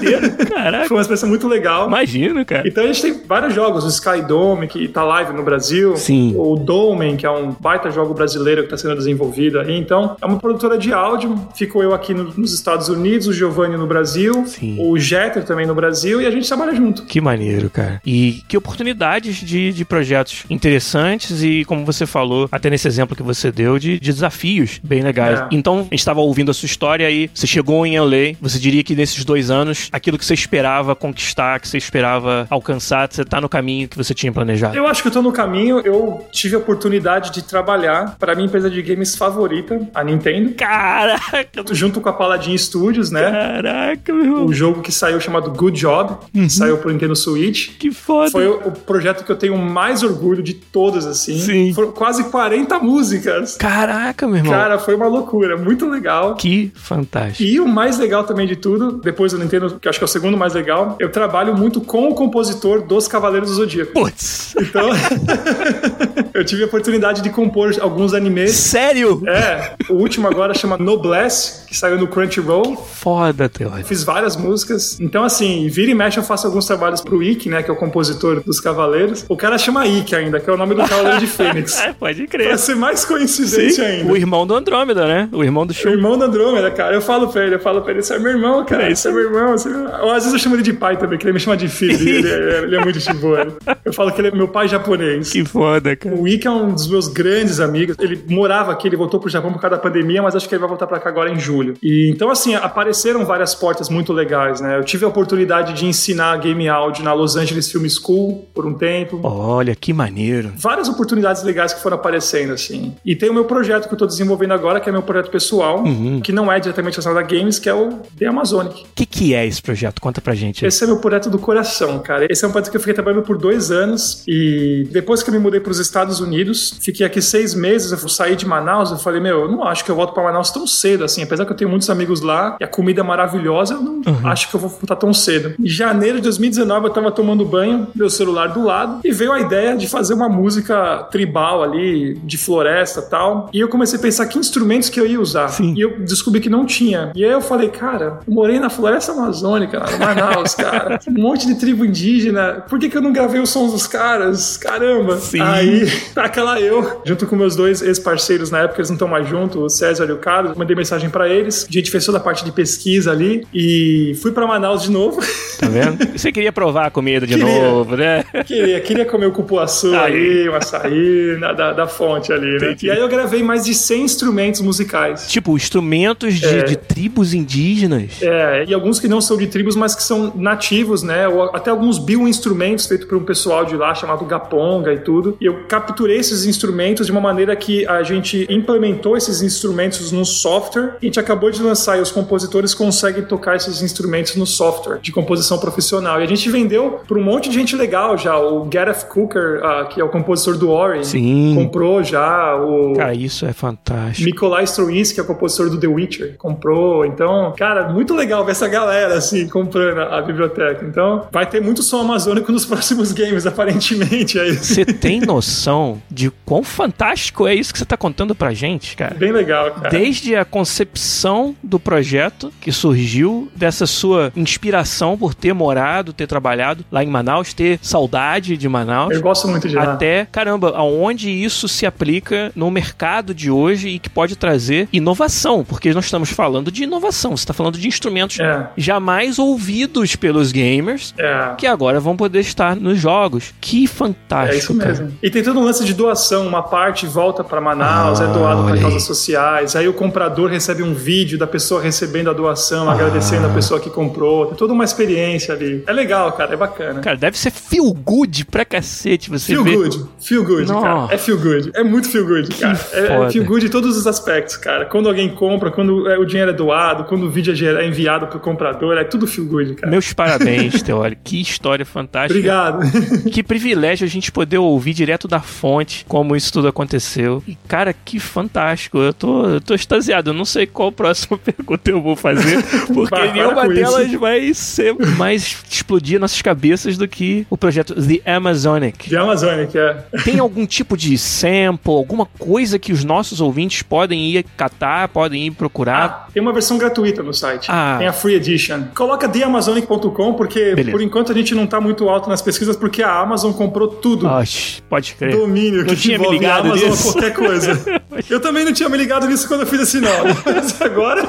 <laughs> Caraca. Foi uma experiência muito legal. Imagino, cara. Então a gente tem vários jogos, o Sky Dome, que tá live no Brasil. Sim. O Domen, que é um baita jogo brasileiro que tá sendo desenvolvido aí. Então, é uma produtora de áudio. Ficou eu aqui no, nos Estados Unidos, o Giovanni no Brasil, Sim. o Jeter também no Brasil, e a gente trabalha junto. Que maneiro, cara. E que oportunidades de, de projetos interessantes e, como você falou, até nesse exemplo que você deu, de, de desafios bem legais. É. Então, a gente estava ouvindo a sua história aí, você chegou em LA, você diria que nesses dois anos, aquilo que você esperava conquistar, que você esperava alcançar, você tá no caminho que você tinha planejado? Eu acho que eu tô no caminho. Eu tive a oportunidade de trabalhar para minha empresa de games favorita, a Nintendo. Caraca! Junto com a Paladin Studios, né? Caraca, meu. O jogo que saiu chamado Good Job, uhum. saiu pro Nintendo Switch. Que foda! Foi o, projeto que eu tenho mais orgulho de todos, assim. Sim. Foram quase 40 músicas. Caraca, meu irmão. Cara, foi uma loucura. Muito legal. Que fantástico. E o mais legal também de tudo, depois do Nintendo, que acho que é o segundo mais legal, eu trabalho muito com o compositor dos Cavaleiros do Zodíaco. Putz! Então, <laughs> eu tive a oportunidade de compor alguns animes. Sério? É. O último agora chama Noblesse, que saiu no Crunchyroll. Foda, Teo. Fiz várias músicas. Então, assim, vira e mexe eu faço alguns trabalhos pro Ikki, né, que é o compositor dos Cavaleiros. O cara chama Ikki ainda, que é o nome do Cavaleiro de Fênix. <laughs> é, pode crer. Pra ser mais coincidência Sim, ainda. O irmão do Andrômeda, né? O irmão do show. O irmão do Andrômeda, cara. Eu falo pra ele, eu falo pra ele, você é meu irmão, cara. É isso é meu irmão. Ou às vezes eu chamo ele de pai também, que ele me chama de filho. <laughs> ele, é, ele é muito de boa. Eu falo que ele é meu pai japonês. Que foda, cara. O Ike é um dos meus grandes amigos. Ele morava aqui, ele voltou pro Japão por causa da pandemia, mas acho que ele vai voltar pra cá agora em julho. E então, assim, apareceram várias portas muito legais, né? Eu tive a oportunidade de ensinar game áudio na Los Angeles Film School por um tempo. Olha, que maneiro. Várias oportunidades legais que foram aparecendo, assim. E tem o meu projeto que eu tô desenvolvendo agora, que é meu projeto pessoal, Uhum. que não é diretamente relacionado a games, que é o The Amazonic. O que, que é esse projeto? Conta pra gente. Esse é meu projeto do coração, cara. Esse é um projeto que eu fiquei trabalhando por dois anos e depois que eu me mudei para os Estados Unidos, fiquei aqui seis meses, eu saí de Manaus, eu falei, meu, eu não acho que eu volto para Manaus tão cedo, assim, apesar que eu tenho muitos amigos lá e a comida é maravilhosa, eu não acho que eu vou voltar tão cedo. Em janeiro de 2019 eu tava tomando banho, meu celular do lado, e veio a ideia de fazer uma música tribal ali, de floresta e tal, e eu comecei a pensar que instrumentos que eu ia usar. Sim. E eu descobri que não tinha. E aí eu falei, cara, eu morei na floresta amazônica, Manaus, cara. <laughs> Um monte de tribo indígena. Por que, que eu não gravei os sons dos caras? Caramba. Sim. Aí, <laughs> tá aquela eu, junto com meus dois ex-parceiros na época, eles não estão mais juntos, o César e o Carlos, mandei mensagem pra eles. A gente fez toda a parte de pesquisa ali e fui pra Manaus de novo. <laughs> Tá vendo? <laughs> Você queria provar a comida de Queria. novo, né? queria, queria comer o cupuaçu Aí. ali, o açaí, na- da, da fonte ali, né? E aí eu gravei mais de 100 instrumentos musicais. Tipo, instrumentos de, É. de tribos indígenas. É, e alguns que não são de tribos, mas que são nativos, né? Ou até alguns bioinstrumentos feitos por um pessoal de lá chamado Gaponga e tudo. E eu capturei esses instrumentos de uma maneira que a gente implementou esses instrumentos no software. A gente acabou de lançar e os compositores conseguem tocar esses instrumentos no software de composição profissional. E a gente vendeu para um monte de gente legal já. O Gareth Cooker, ah, que é o compositor do Ori, Sim. comprou já. O Cara, isso é fantástico. Nikolai Stravinsky, que é o compositor do The Witcher, comprou. Então, cara, muito legal ver essa galera, assim, comprando a, a biblioteca. Então, vai ter muito som amazônico <laughs> nos próximos games, aparentemente. É isso. Você tem noção de quão fantástico é isso que você tá contando pra gente, cara? Bem legal, cara. Desde a concepção do projeto que surgiu dessa sua inspiração por ter morado, ter trabalhado lá em Manaus, ter saudade de Manaus. Eu gosto muito de lá. Até, caramba, aonde isso se aplica no mercado de hoje e que pode trazer inovação, porque nós estamos falando de inovação, você está falando de instrumentos É. jamais ouvidos pelos gamers, É. que agora vão poder estar nos jogos. Que fantástico, É isso cara. mesmo. E tem todo um lance de doação. Uma parte volta para Manaus, Ah, é doado para causas sociais. Aí o comprador recebe um vídeo da pessoa recebendo a doação, Ah. agradecendo a pessoa que comprou. Tem toda uma experiência ali. É legal, cara. É bacana. Cara, deve ser feel good pra cacete você Feel good, feel good, Nossa. cara. É feel good. É muito feel good, cara. É, foda. é feel good em todos os aspectos, cara. Quando alguém compra, quando é, o dinheiro é doado, quando o vídeo é é enviado pro comprador, é tudo feel good, cara. Meus parabéns, Teórico. Que história fantástica. Obrigado. Que privilégio a gente poder ouvir direto da fonte como isso tudo aconteceu. E, cara, que fantástico. Eu tô, eu tô extasiado. Eu não sei qual próxima <laughs> pergunta eu vou fazer, <laughs> porque Para, nenhuma delas isso. vai ser mais explodir nossas cabeças do que o projeto The Amazonic. De Amazônia, é. Tem algum tipo de sample, alguma coisa que os nossos ouvintes podem ir catar, podem ir procurar? Ah, tem uma versão gratuita no site. Ah. Tem a Free Edition. Coloca theamazonic.com porque Beleza. por enquanto a gente não tá muito alto nas pesquisas porque a Amazon comprou tudo. Oxe, pode crer. Domínio Não que tinha me ligado Amazon nisso. qualquer coisa. <laughs> Eu também não tinha me ligado nisso quando eu fiz esse nome. Mas agora.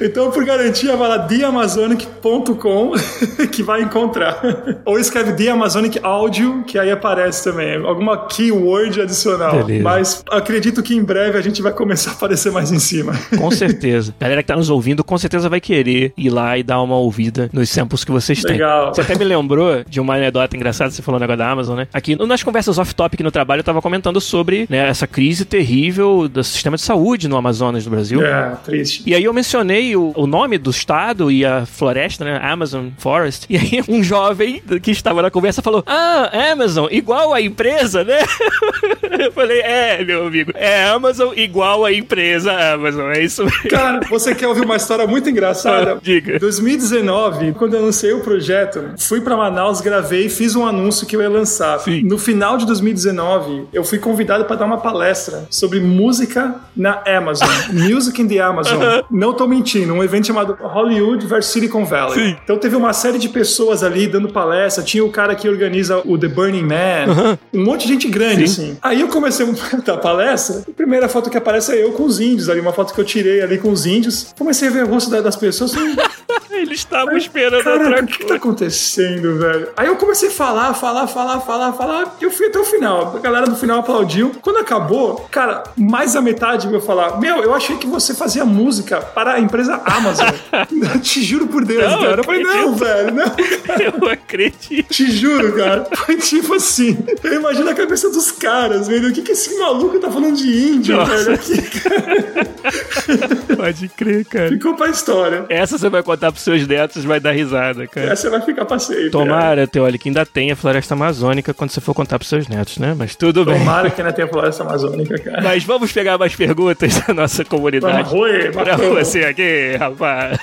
Então, por garantia, vai lá theamazonic.com <laughs> que vai encontrar. Ou escreve The Amazonic Audio, que aí aparece também. Alguma keyword adicional. Beleza. Mas acredito que em breve a gente vai começar a aparecer mais em cima. Com <laughs> certeza. Galera que tá nos ouvindo, com certeza vai querer ir lá e dar uma ouvida nos samples que vocês têm. Legal. Você até me lembrou de uma anedota engraçada, você falou o negócio da Amazon, né? Aqui nas conversas off-topic no trabalho, eu tava comentando sobre né, essa crise terrível do sistema de saúde no Amazonas do Brasil. É, triste. E aí eu mencionei o, o nome do estado e a floresta, né? Amazon Forest. E aí um jovem que estava na conversa falou: Ah, Amazon, igual a empresa, né? <laughs> Eu falei, é, meu amigo, é Amazon igual a empresa Amazon, é isso mesmo. Cara, você quer ouvir uma história muito engraçada? Diga. 2019, quando eu lancei o projeto, fui pra Manaus, gravei e fiz um anúncio que eu ia lançar. Sim. No final de 2019, eu fui convidado para dar uma palestra sobre música na Amazon. <laughs> Music in the Amazon. Não tô mentindo, um evento chamado Hollywood vs Silicon Valley. Sim. Então teve uma série de pessoas ali dando palestra, tinha o cara que organiza o The Burning Man, um monte de gente grande, Sim. assim. Aí eu comecei <laughs> a palestra, a primeira foto que aparece é eu com os índios ali, uma foto que eu tirei ali com os índios. Comecei a ver o rosto da- das pessoas, assim, <laughs> Eles estavam esperando Caraca, outra o que, tá acontecendo, velho? Aí eu comecei a falar, falar, falar, falar, falar. E eu fui até o final. A galera do final aplaudiu. Quando acabou, cara, mais da metade veio falar: Meu, eu achei que você fazia música para a empresa Amazon. <laughs> te juro por Deus, Não, cara. Eu falei: Não, velho, não. <laughs> Eu acredito. Te juro, cara. Foi tipo assim. Eu imagino a cabeça dos caras, velho. O que, que esse maluco tá falando de índio, Nossa. velho? Aqui, <laughs> Pode crer, cara. ficou pra história. Essa você vai contar pros seus netos, vai dar risada, cara. Essa vai ficar pra sempre. Tomara, que ainda tenha floresta amazônica quando você for contar pros seus netos, né? Mas tudo né? bem. Tomara que ainda tenha floresta amazônica, cara. Mas vamos pegar mais perguntas da nossa comunidade. Vamos, oi, Pra você aqui, rapaz.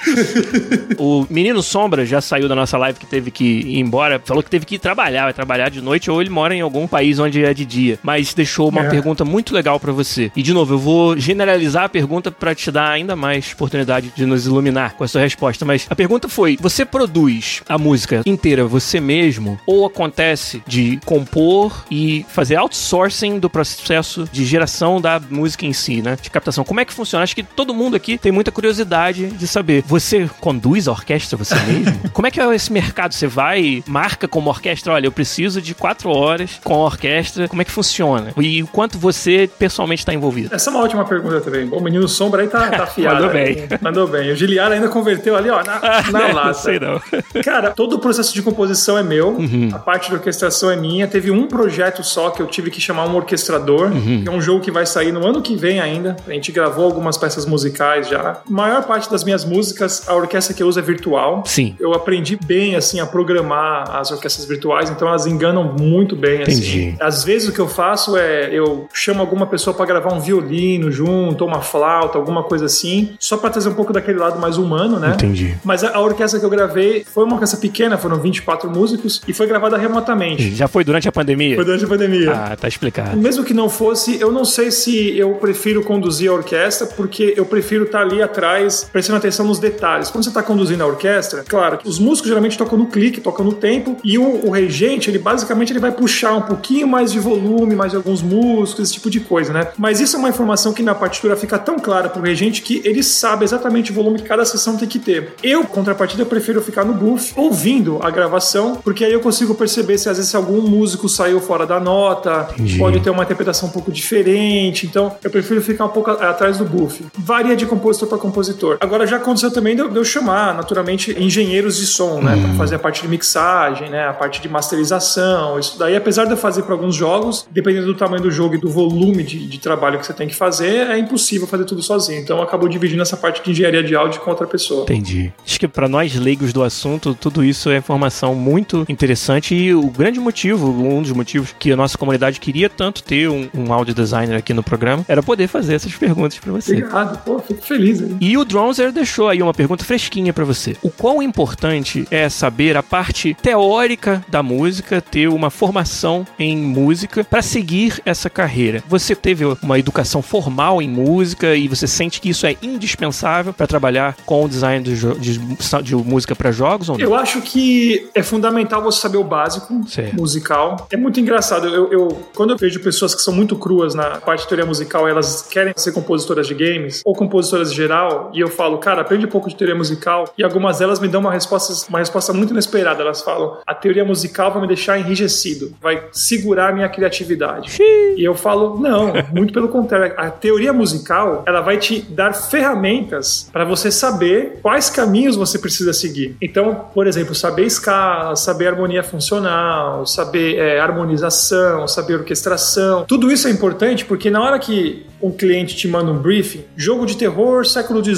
<laughs> o Menino Sombra já saiu da nossa live que teve que ir embora. Falou que teve que ir trabalhar, vai trabalhar de noite ou ele mora em algum país onde é de dia. Mas deixou uma É. pergunta muito legal pra você. E de novo, eu vou generalizar a pergunta pra te dar ainda mais oportunidade de nos iluminar com a sua resposta. Mas a pergunta foi: você produz a música inteira você mesmo ou acontece de compor e fazer outsourcing do processo de geração da música em si, né? De captação. Como é que funciona? Acho que todo mundo aqui tem muita curiosidade de saber. Você conduz a orquestra você mesmo? <laughs> Como é que é esse mercado? Você vai, marca como orquestra, olha, eu preciso de quatro horas com a orquestra. Como é que funciona? E o quanto você pessoalmente está envolvido? Essa é uma ótima pergunta também. O menino Sombra aí tá, tá <laughs> afiado. Mandou aí. bem. Mandou bem. O Giliar ainda converteu ali, ó, na, <laughs> na Não lata. sei não. Cara, todo o processo de composição é meu, Uhum. a parte de orquestração é minha. Teve um projeto só que eu tive que chamar um orquestrador, Uhum. que é um jogo que vai sair no ano que vem ainda. A gente gravou algumas peças musicais já. A maior parte das minhas músicas, a orquestra que eu uso é virtual. Sim. Eu aprendi bem, assim, a programar as orquestras virtuais, então elas enganam muito bem, assim. Entendi. Às vezes o que eu faço é, eu chamo alguma pessoa pra gravar um violino junto, ou uma flauta, alguma coisa assim, só pra trazer um pouco daquele lado mais humano, né? Entendi. Mas a, a orquestra que eu gravei foi uma orquestra pequena, foram 24 músicos, e foi gravada remotamente. Já foi durante a pandemia? Foi durante a pandemia. Ah, tá explicado. Mesmo que não fosse, eu não sei se eu prefiro conduzir a orquestra, porque eu prefiro estar ali atrás, prestando atenção nos detalhes. Quando você está conduzindo a orquestra, claro, os músicos geralmente tocam no clique, tocam no tempo, e o, o regente, ele basicamente ele vai puxar um pouquinho mais de volume, mais de alguns músicos, esse tipo de coisa, né? Mas isso é uma informação que na partitura fica tão clara pro regente que ele sabe exatamente o volume que cada sessão tem que ter. Eu, contrapartida, prefiro ficar no booth, ouvindo a gravação, porque aí eu consigo perceber se às vezes algum músico saiu fora da nota, Entendi. pode ter uma interpretação um pouco diferente, então eu prefiro ficar um pouco atrás do buff. Varia de compositor para compositor. Agora já aconteceu também de eu, chamar, naturalmente, engenheiros de som, né, para fazer a parte de mixagem, né, a parte de masterização. Isso daí, apesar de eu fazer para alguns jogos, dependendo do tamanho do jogo e do volume de, de trabalho que você tem que fazer, é impossível fazer tudo sozinho. Então eu acabo dividindo essa parte de engenharia de áudio com outra pessoa. Entendi. Acho que pra nós leigos do assunto, tudo isso é informação muito interessante e o grande motivo, um dos motivos que a nossa comunidade queria tanto ter um, um audio designer aqui no programa era poder fazer essas perguntas pra você. Obrigado, pô, fico feliz. Aí. E o Dronzer deixou aí uma pergunta fresquinha pra você. O quão importante é saber a parte teórica da música, ter uma formação em música pra seguir essa carreira? Você teve uma educação formal em música e você sente que isso é indispensável pra trabalhar com o design de, de- de música pra jogos ou não? Eu acho que é fundamental você saber o básico Certo. musical. É muito engraçado. Eu, eu- quando eu vejo pessoas que são muito cruas na parte de teoria musical, elas querem ser compositoras de games ou compositoras em geral, e eu falo, cara, aprende um pouco de teoria musical. E algumas delas me dão uma resposta, uma resposta muito inesperada. Elas falam, a teoria musical vai me deixar enrijecido, vai segurar a minha criatividade. E eu falo, não, muito pelo contrário. A teoria musical, ela vai te dar ferramentas para você saber quais caminhos você precisa seguir. Então, por exemplo, saber escala, saber harmonia funcional, saber é, harmonização, saber orquestração. Tudo isso é importante porque na hora que um cliente te manda um briefing, jogo de terror, século XVIII,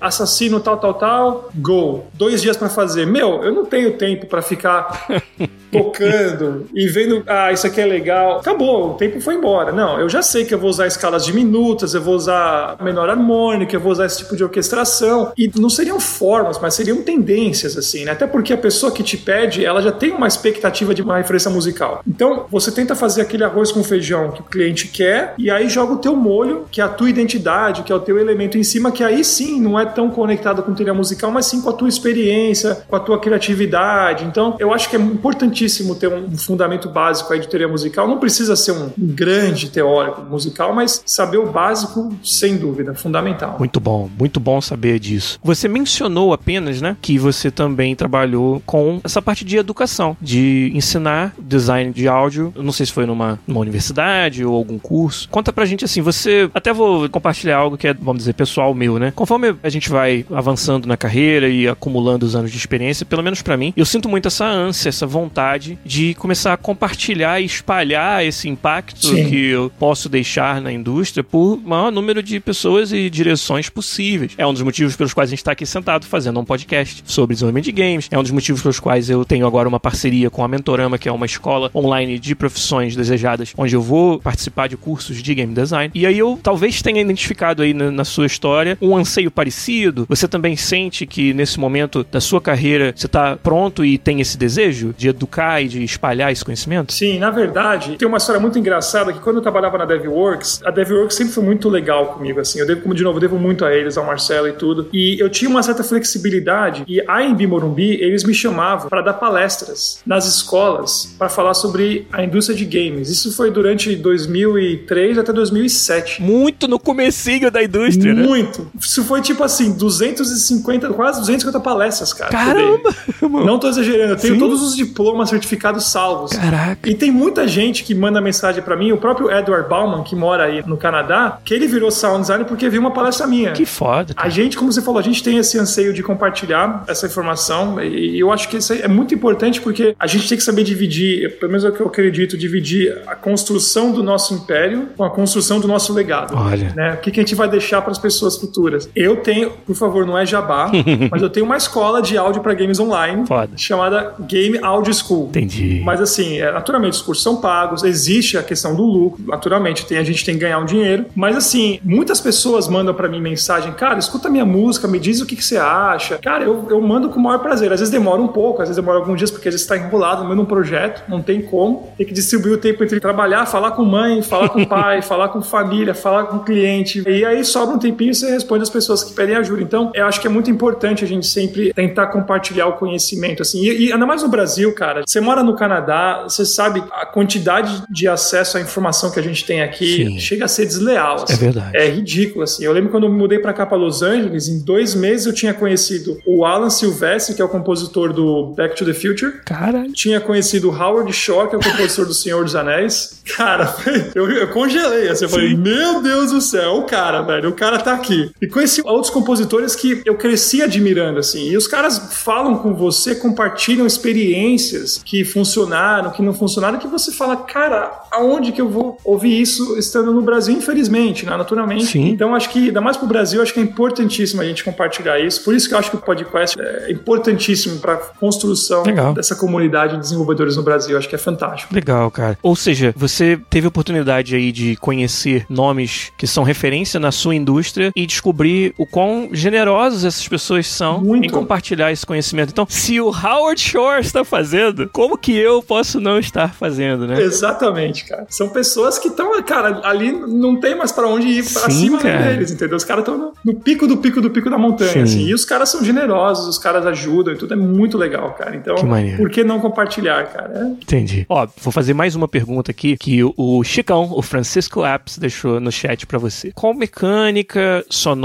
assassino tal, tal, tal, go. Dois dias para fazer. Meu, eu não tenho tempo para ficar <laughs> tocando e vendo, ah, isso aqui é legal. Acabou, o tempo foi embora. Não, eu já sei que eu vou usar escalas diminutas, eu vou usar menor harmônica, eu vou usar esse tipo de orquestração. E não seriam formas, mas seriam tendências, assim, né? Até porque a pessoa que te pede, ela já tem uma expectativa de uma referência musical. Então, você tenta fazer aquele arroz com feijão que o cliente quer e aí joga o teu molho, que é a tua identidade, que é o teu elemento em cima, que aí sim não é tão conectado com teoria musical, mas sim com a tua experiência, com a tua criatividade. Então, eu acho que é importantíssimo ter um fundamento básico aí de teoria musical. Não precisa ser um grande teórico musical, mas saber o básico, sem dúvida, fundamental. Muito bom, muito bom saber disso. Você mencionou apenas, né, que você também trabalhou com essa parte de educação, de ensinar design de áudio. Eu não sei se foi numa, numa universidade ou algum curso. Conta pra gente assim, você. Até vou compartilhar algo que é, vamos dizer, pessoal meu, né? Conforme a gente vai avançando na carreira e acumulando os anos de experiência, pelo menos para mim, eu sinto muito essa ânsia, essa vontade de começar a compartilhar e espalhar esse impacto Sim. que eu posso deixar na indústria por maior número de pessoas e direções possíveis. É um dos motivos pelos quais a gente está aqui sentado fazendo um podcast sobre desenvolvimento de games. É um dos motivos pelos quais eu tenho agora uma parceria com a Mentorama, que é uma escola online de profissões desejadas, onde eu vou participar de cursos de game design. E aí eu talvez tenha identificado aí na, na sua história um anseio parecido. Você também sente que nesse momento da sua carreira você está pronto e tem esse desejo de educar e de espalhar esse conhecimento? Sim, na verdade, tem uma história muito engraçada que quando eu trabalhava na DevWorks, a DevWorks sempre foi muito legal comigo, assim. Eu devo, como de novo, devo muito a eles, ao Marcelo e tudo. E eu tinha uma certa flexibilidade e a Embi Morumbi, eles me chamavam para dar palestras nas escolas para falar sobre a indústria de games. Isso foi durante 2003 até 2007. Muito no comecinho da indústria, né? Muito. Né? Isso foi tipo assim, 250, quase 250 palestras, cara. Caramba! Não tô exagerando, eu tenho Sim. todos os diplomas certificados salvos. Caraca. E tem muita gente que manda mensagem para mim, o próprio Edward Bauman, que mora aí no Canadá, que ele virou sound designer porque viu uma palestra minha. Que foda. Cara. A gente, como você falou, a gente tem esse anseio de compartilhar essa informação e eu acho que isso é muito importante porque a gente tem que saber dividir, pelo menos é o que eu acredito, dividir a construção do nosso império com a construção do nosso legado. Olha. Né? O que, que a gente vai deixar para as pessoas futuras? Eu tenho, por favor, não é jabá, <laughs> mas eu tenho uma escola de áudio para games online Foda. chamada Game Audio School. Entendi. Mas assim, é, naturalmente os cursos são pagos, existe a questão do lucro, naturalmente tem, a gente tem que ganhar um dinheiro, mas assim, muitas pessoas mandam para mim mensagem, cara, escuta minha música, me diz o que, que você acha. Cara, eu, eu mando com o maior prazer. Às vezes demora um pouco, às vezes demora alguns dias, porque às vezes está enrolado no mesmo projeto, não tem como. Tem que distribuir o tempo entre trabalhar, falar com mãe, falar com pai, <laughs> falar com família, falar com cliente. E aí sobra um tempinho e você responde às pessoas que pedem ajuda. Então, eu acho que é muito importante a gente sempre tentar compartilhar o conhecimento, assim. E, e ainda mais no Brasil, cara. Você mora no Canadá, você sabe a quantidade de acesso à informação que a gente tem aqui Sim. chega a ser desleal. Assim. É verdade. É ridículo, assim. Eu lembro quando eu me mudei para cá para Los Angeles, em dois meses eu tinha conhecido o Alan Silvestre, que é o compositor do Back to the Future. Caralho. Tinha conhecido o Howard Shaw, que é o compositor do Senhor dos Anéis. Cara, <laughs> eu, eu congelei, assim. Eu falei, meu Deus do céu, o cara, velho, o cara tá aqui. E conheci outros compositores que eu cresci admirando, assim. E os caras falam com você, compartilham experiências que funcionaram, que não funcionaram, que você fala, cara, aonde que eu vou ouvir isso estando no Brasil? Infelizmente, né? naturalmente. Sim. Então, acho que, ainda mais pro Brasil, acho que é importantíssimo a gente compartilhar isso. Por isso que eu acho que o podcast é importantíssimo para construção Legal. dessa comunidade de desenvolvedores no Brasil. Acho que é fantástico. Legal, cara. Ou seja, você teve oportunidade aí de conhecer nomes que são referência na sua indústria e descobrir o quão generosos essas pessoas são Muito. em compartilhar esse conhecimento. Então, se o Howard Shore está fazendo, como que eu posso não estar fazendo, né? Exatamente, cara. São pessoas que estão, cara, ali não tem mais para onde ir para cima cara. deles, entendeu? Os caras estão no, no, pico do pico do pico da montanha, assim. E os caras são generosos, os caras ajudam e tudo é muito legal, cara. Então, que por que não compartilhar, cara? É... Entendi. Ó, vou fazer mais uma pergunta aqui que o Chicão, o Francisco Apps, deixou no chat para você. Qual mecânica sonora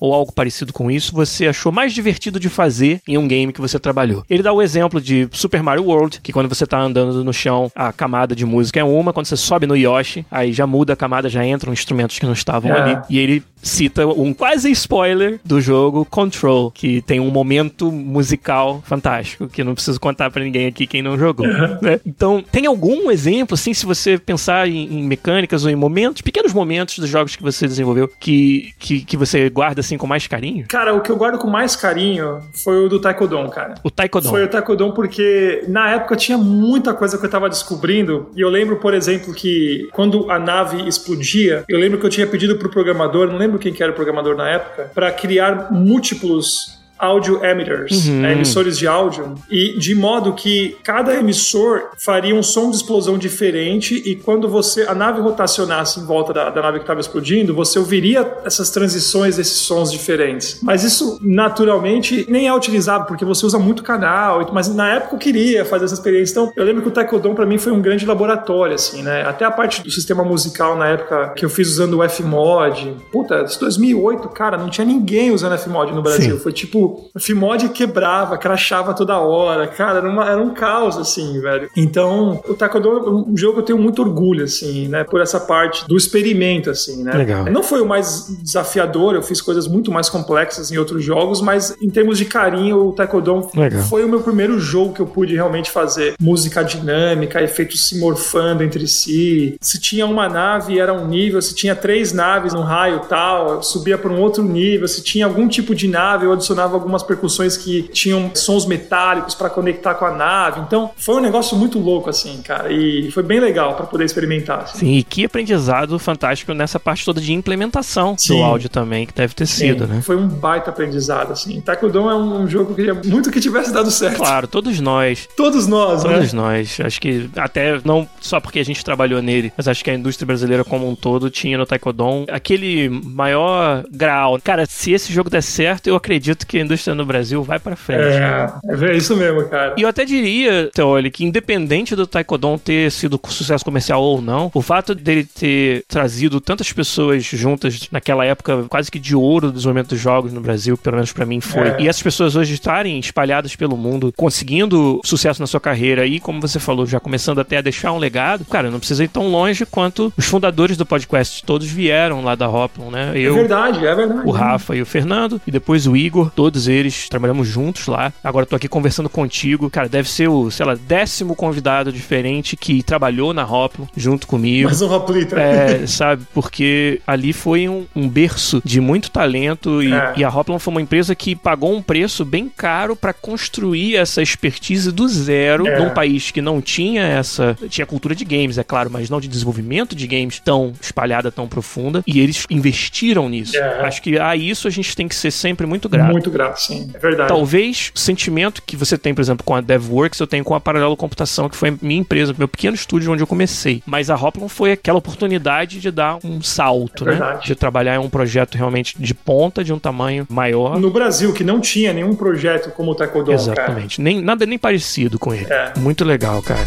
ou algo parecido com isso você achou mais divertido de fazer em um game que você trabalhou? Ele dá o exemplo de Super Mario World, que quando você tá andando no chão, a camada de música é uma, quando você sobe no Yoshi, aí já muda a camada, já entram instrumentos que não estavam É. ali. E ele cita um quase spoiler do jogo Control, que tem um momento musical fantástico, que não preciso contar pra ninguém aqui quem não jogou. né? Então, tem algum exemplo, assim, se você pensar em, em mecânicas ou em momentos, pequenos momentos dos jogos que você desenvolveu, que, que, que você guarda, assim, com mais carinho? Cara, o que eu guardo com mais carinho foi o do Taekwondo, cara. O Taekwondo. Foi o Taekwondo porque na época tinha muita coisa que eu tava descobrindo. E eu lembro, por exemplo, que quando a nave explodia, eu lembro que eu tinha pedido pro programador, não lembro quem que era o programador na época, para criar múltiplos audio emitters, Uhum. né, emissores de áudio, e de modo que cada emissor faria um som de explosão diferente e quando você a nave rotacionasse em volta da, da nave que estava explodindo, você ouviria essas transições desses sons diferentes. Mas isso naturalmente nem é utilizado porque você usa muito canal, mas na época eu queria fazer essa experiência. Então, eu lembro que o Taekwondo para mim foi um grande laboratório assim, né? Até a parte do sistema musical na época que eu fiz usando o Fmod. Puta, isso 2008, cara, não tinha ninguém usando Fmod no Brasil. Sim. Foi tipo tipo, Fimod quebrava, crachava toda hora, cara, era, uma, era um caos, assim, velho. Então, o Taekwondo é um jogo que eu tenho muito orgulho, assim, né, por essa parte do experimento, assim, né. Legal. Não foi o mais desafiador, eu fiz coisas muito mais complexas em outros jogos, mas em termos de carinho, o Taekwondo Legal. foi o meu primeiro jogo que eu pude realmente fazer música dinâmica, efeitos se morfando entre si. Se tinha uma nave, era um nível, se tinha três naves num raio tal, subia para um outro nível. Se tinha algum tipo de nave, eu adicionava algumas percussões que tinham sons metálicos para conectar com a nave. Então, foi um negócio muito louco, assim, cara. E foi bem legal para poder experimentar. assim. Sim, e que aprendizado fantástico nessa parte toda de implementação do Sim. áudio também, que deve ter sido, Sim, né? Foi um baita aprendizado, assim. Taekwondo é um jogo que eu queria muito que tivesse dado certo. Claro, todos nós, Todos nós, né? todos nós. Acho que até não só porque a gente trabalhou nele, mas acho que a indústria brasileira como um todo tinha no Taekwondo aquele maior grau. Cara, se esse jogo der certo, eu acredito que indústria no Brasil vai pra frente. É, é isso mesmo, cara. E eu até diria, Teoli, que independente do Taekwondo ter sido sucesso comercial ou não, o fato dele ter trazido tantas pessoas juntas naquela época quase que de ouro do desenvolvimento dos jogos no Brasil, pelo menos pra mim foi, É. e essas pessoas hoje estarem espalhadas pelo mundo, conseguindo sucesso na sua carreira e, como você falou, já começando até a deixar um legado, cara, não precisa ir tão longe quanto os fundadores do podcast, todos vieram lá da Hoplon, né? É Eu, verdade, é verdade. o Rafa e o Fernando, e depois o Igor, todos eles trabalhamos juntos lá. Agora tô aqui conversando contigo. Cara, deve ser o, sei lá, décimo convidado diferente que trabalhou na Hoplon junto comigo. Mais um Hoplita. É, sabe, porque ali foi um, um berço de muito talento e, É. e a Hoplon foi uma empresa que pagou um preço bem caro pra construir essa expertise do zero É. num país que não tinha essa. Tinha cultura de games, é claro, mas não de desenvolvimento de games tão espalhada, tão profunda. E eles investiram nisso. É. Acho que a isso a gente tem que ser sempre muito grato. Muito grato, sim. É verdade. Talvez o sentimento que você tem, por exemplo, com a DevWorks, eu tenho com a Paralelo Computação, que foi minha empresa, meu pequeno estúdio onde eu comecei. Mas a Hoplon foi aquela oportunidade de dar um salto, É né? verdade. De trabalhar em um projeto realmente de ponta, de um tamanho maior. No Brasil, que não tinha nenhum projeto como o Taekwondo, cara. Exatamente. Nem, nada nem parecido com ele. É. Muito legal, cara.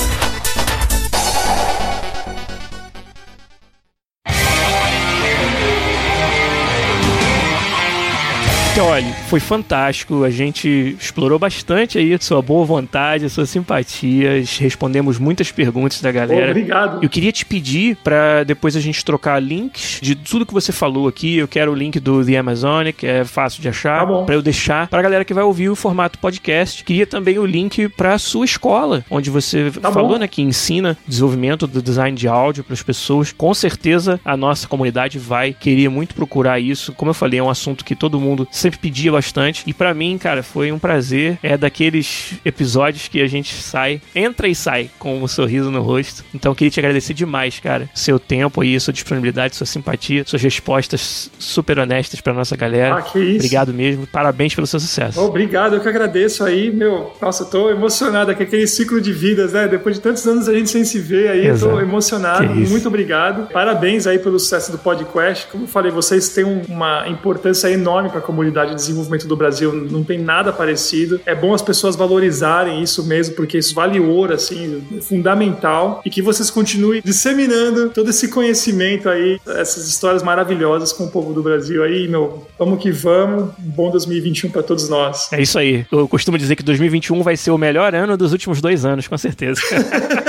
Então, olha, foi fantástico. A gente explorou bastante aí a sua boa vontade, a sua simpatia. Respondemos muitas perguntas da galera. Obrigado. Eu queria te pedir pra depois a gente trocar links de tudo que você falou aqui. Eu quero o link do The Amazonic, que é fácil de achar, Tá. Pra eu deixar pra galera que vai ouvir o formato podcast. Queria também o link pra sua escola, onde você Tá falou, bom. né, que ensina desenvolvimento do design de áudio para as pessoas. Com certeza a nossa comunidade vai querer muito procurar isso. Como eu falei, é um assunto que todo mundo sempre pedia bastante. E pra mim, cara, foi um prazer. É daqueles episódios que a gente sai, entra e sai com um sorriso no rosto. Então, eu queria te agradecer demais, cara. Seu tempo aí, sua disponibilidade, sua simpatia, suas respostas super honestas pra nossa galera. Ah, que isso. Obrigado mesmo. Parabéns pelo seu sucesso. Obrigado, eu que agradeço aí, meu. Nossa, eu tô emocionado aqui, aquele ciclo de vidas, né? Depois de tantos anos a gente sem se ver aí, eu Exato. tô emocionado. Muito obrigado. Parabéns aí pelo sucesso do podcast. Como eu falei, vocês têm um- uma importância enorme para a comunidade de desenvolvimento do Brasil. Não tem nada parecido. É bom as pessoas valorizarem isso mesmo, porque isso vale ouro, assim, é fundamental. E que vocês continuem disseminando todo esse conhecimento aí, essas histórias maravilhosas com o povo do Brasil aí, meu. Vamos que vamos. Um bom 2021 para todos nós. É isso aí. Eu costumo dizer que 2021 vai ser o melhor ano dos últimos dois anos, com certeza. <laughs>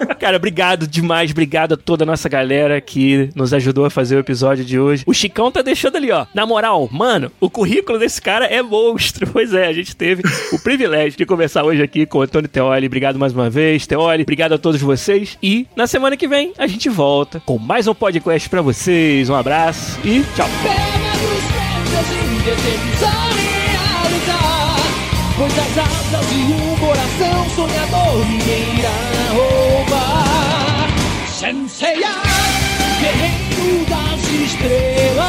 <laughs> Cara, obrigado demais, obrigado a toda a nossa galera que nos ajudou a fazer o episódio de hoje. O Chicão tá deixando ali, ó. Na moral, mano, o currículo desse cara é monstro. <laughs> Pois é, a gente teve o privilégio de conversar hoje aqui com o Antônio Teoli. Obrigado mais uma vez, Teoli. Obrigado a todos vocês. E na semana que vem a gente volta com mais um podcast pra vocês. Um abraço e tchau. Pois as asas de um coração sonhador ninguém irá estrellas, que en dudas estrellas.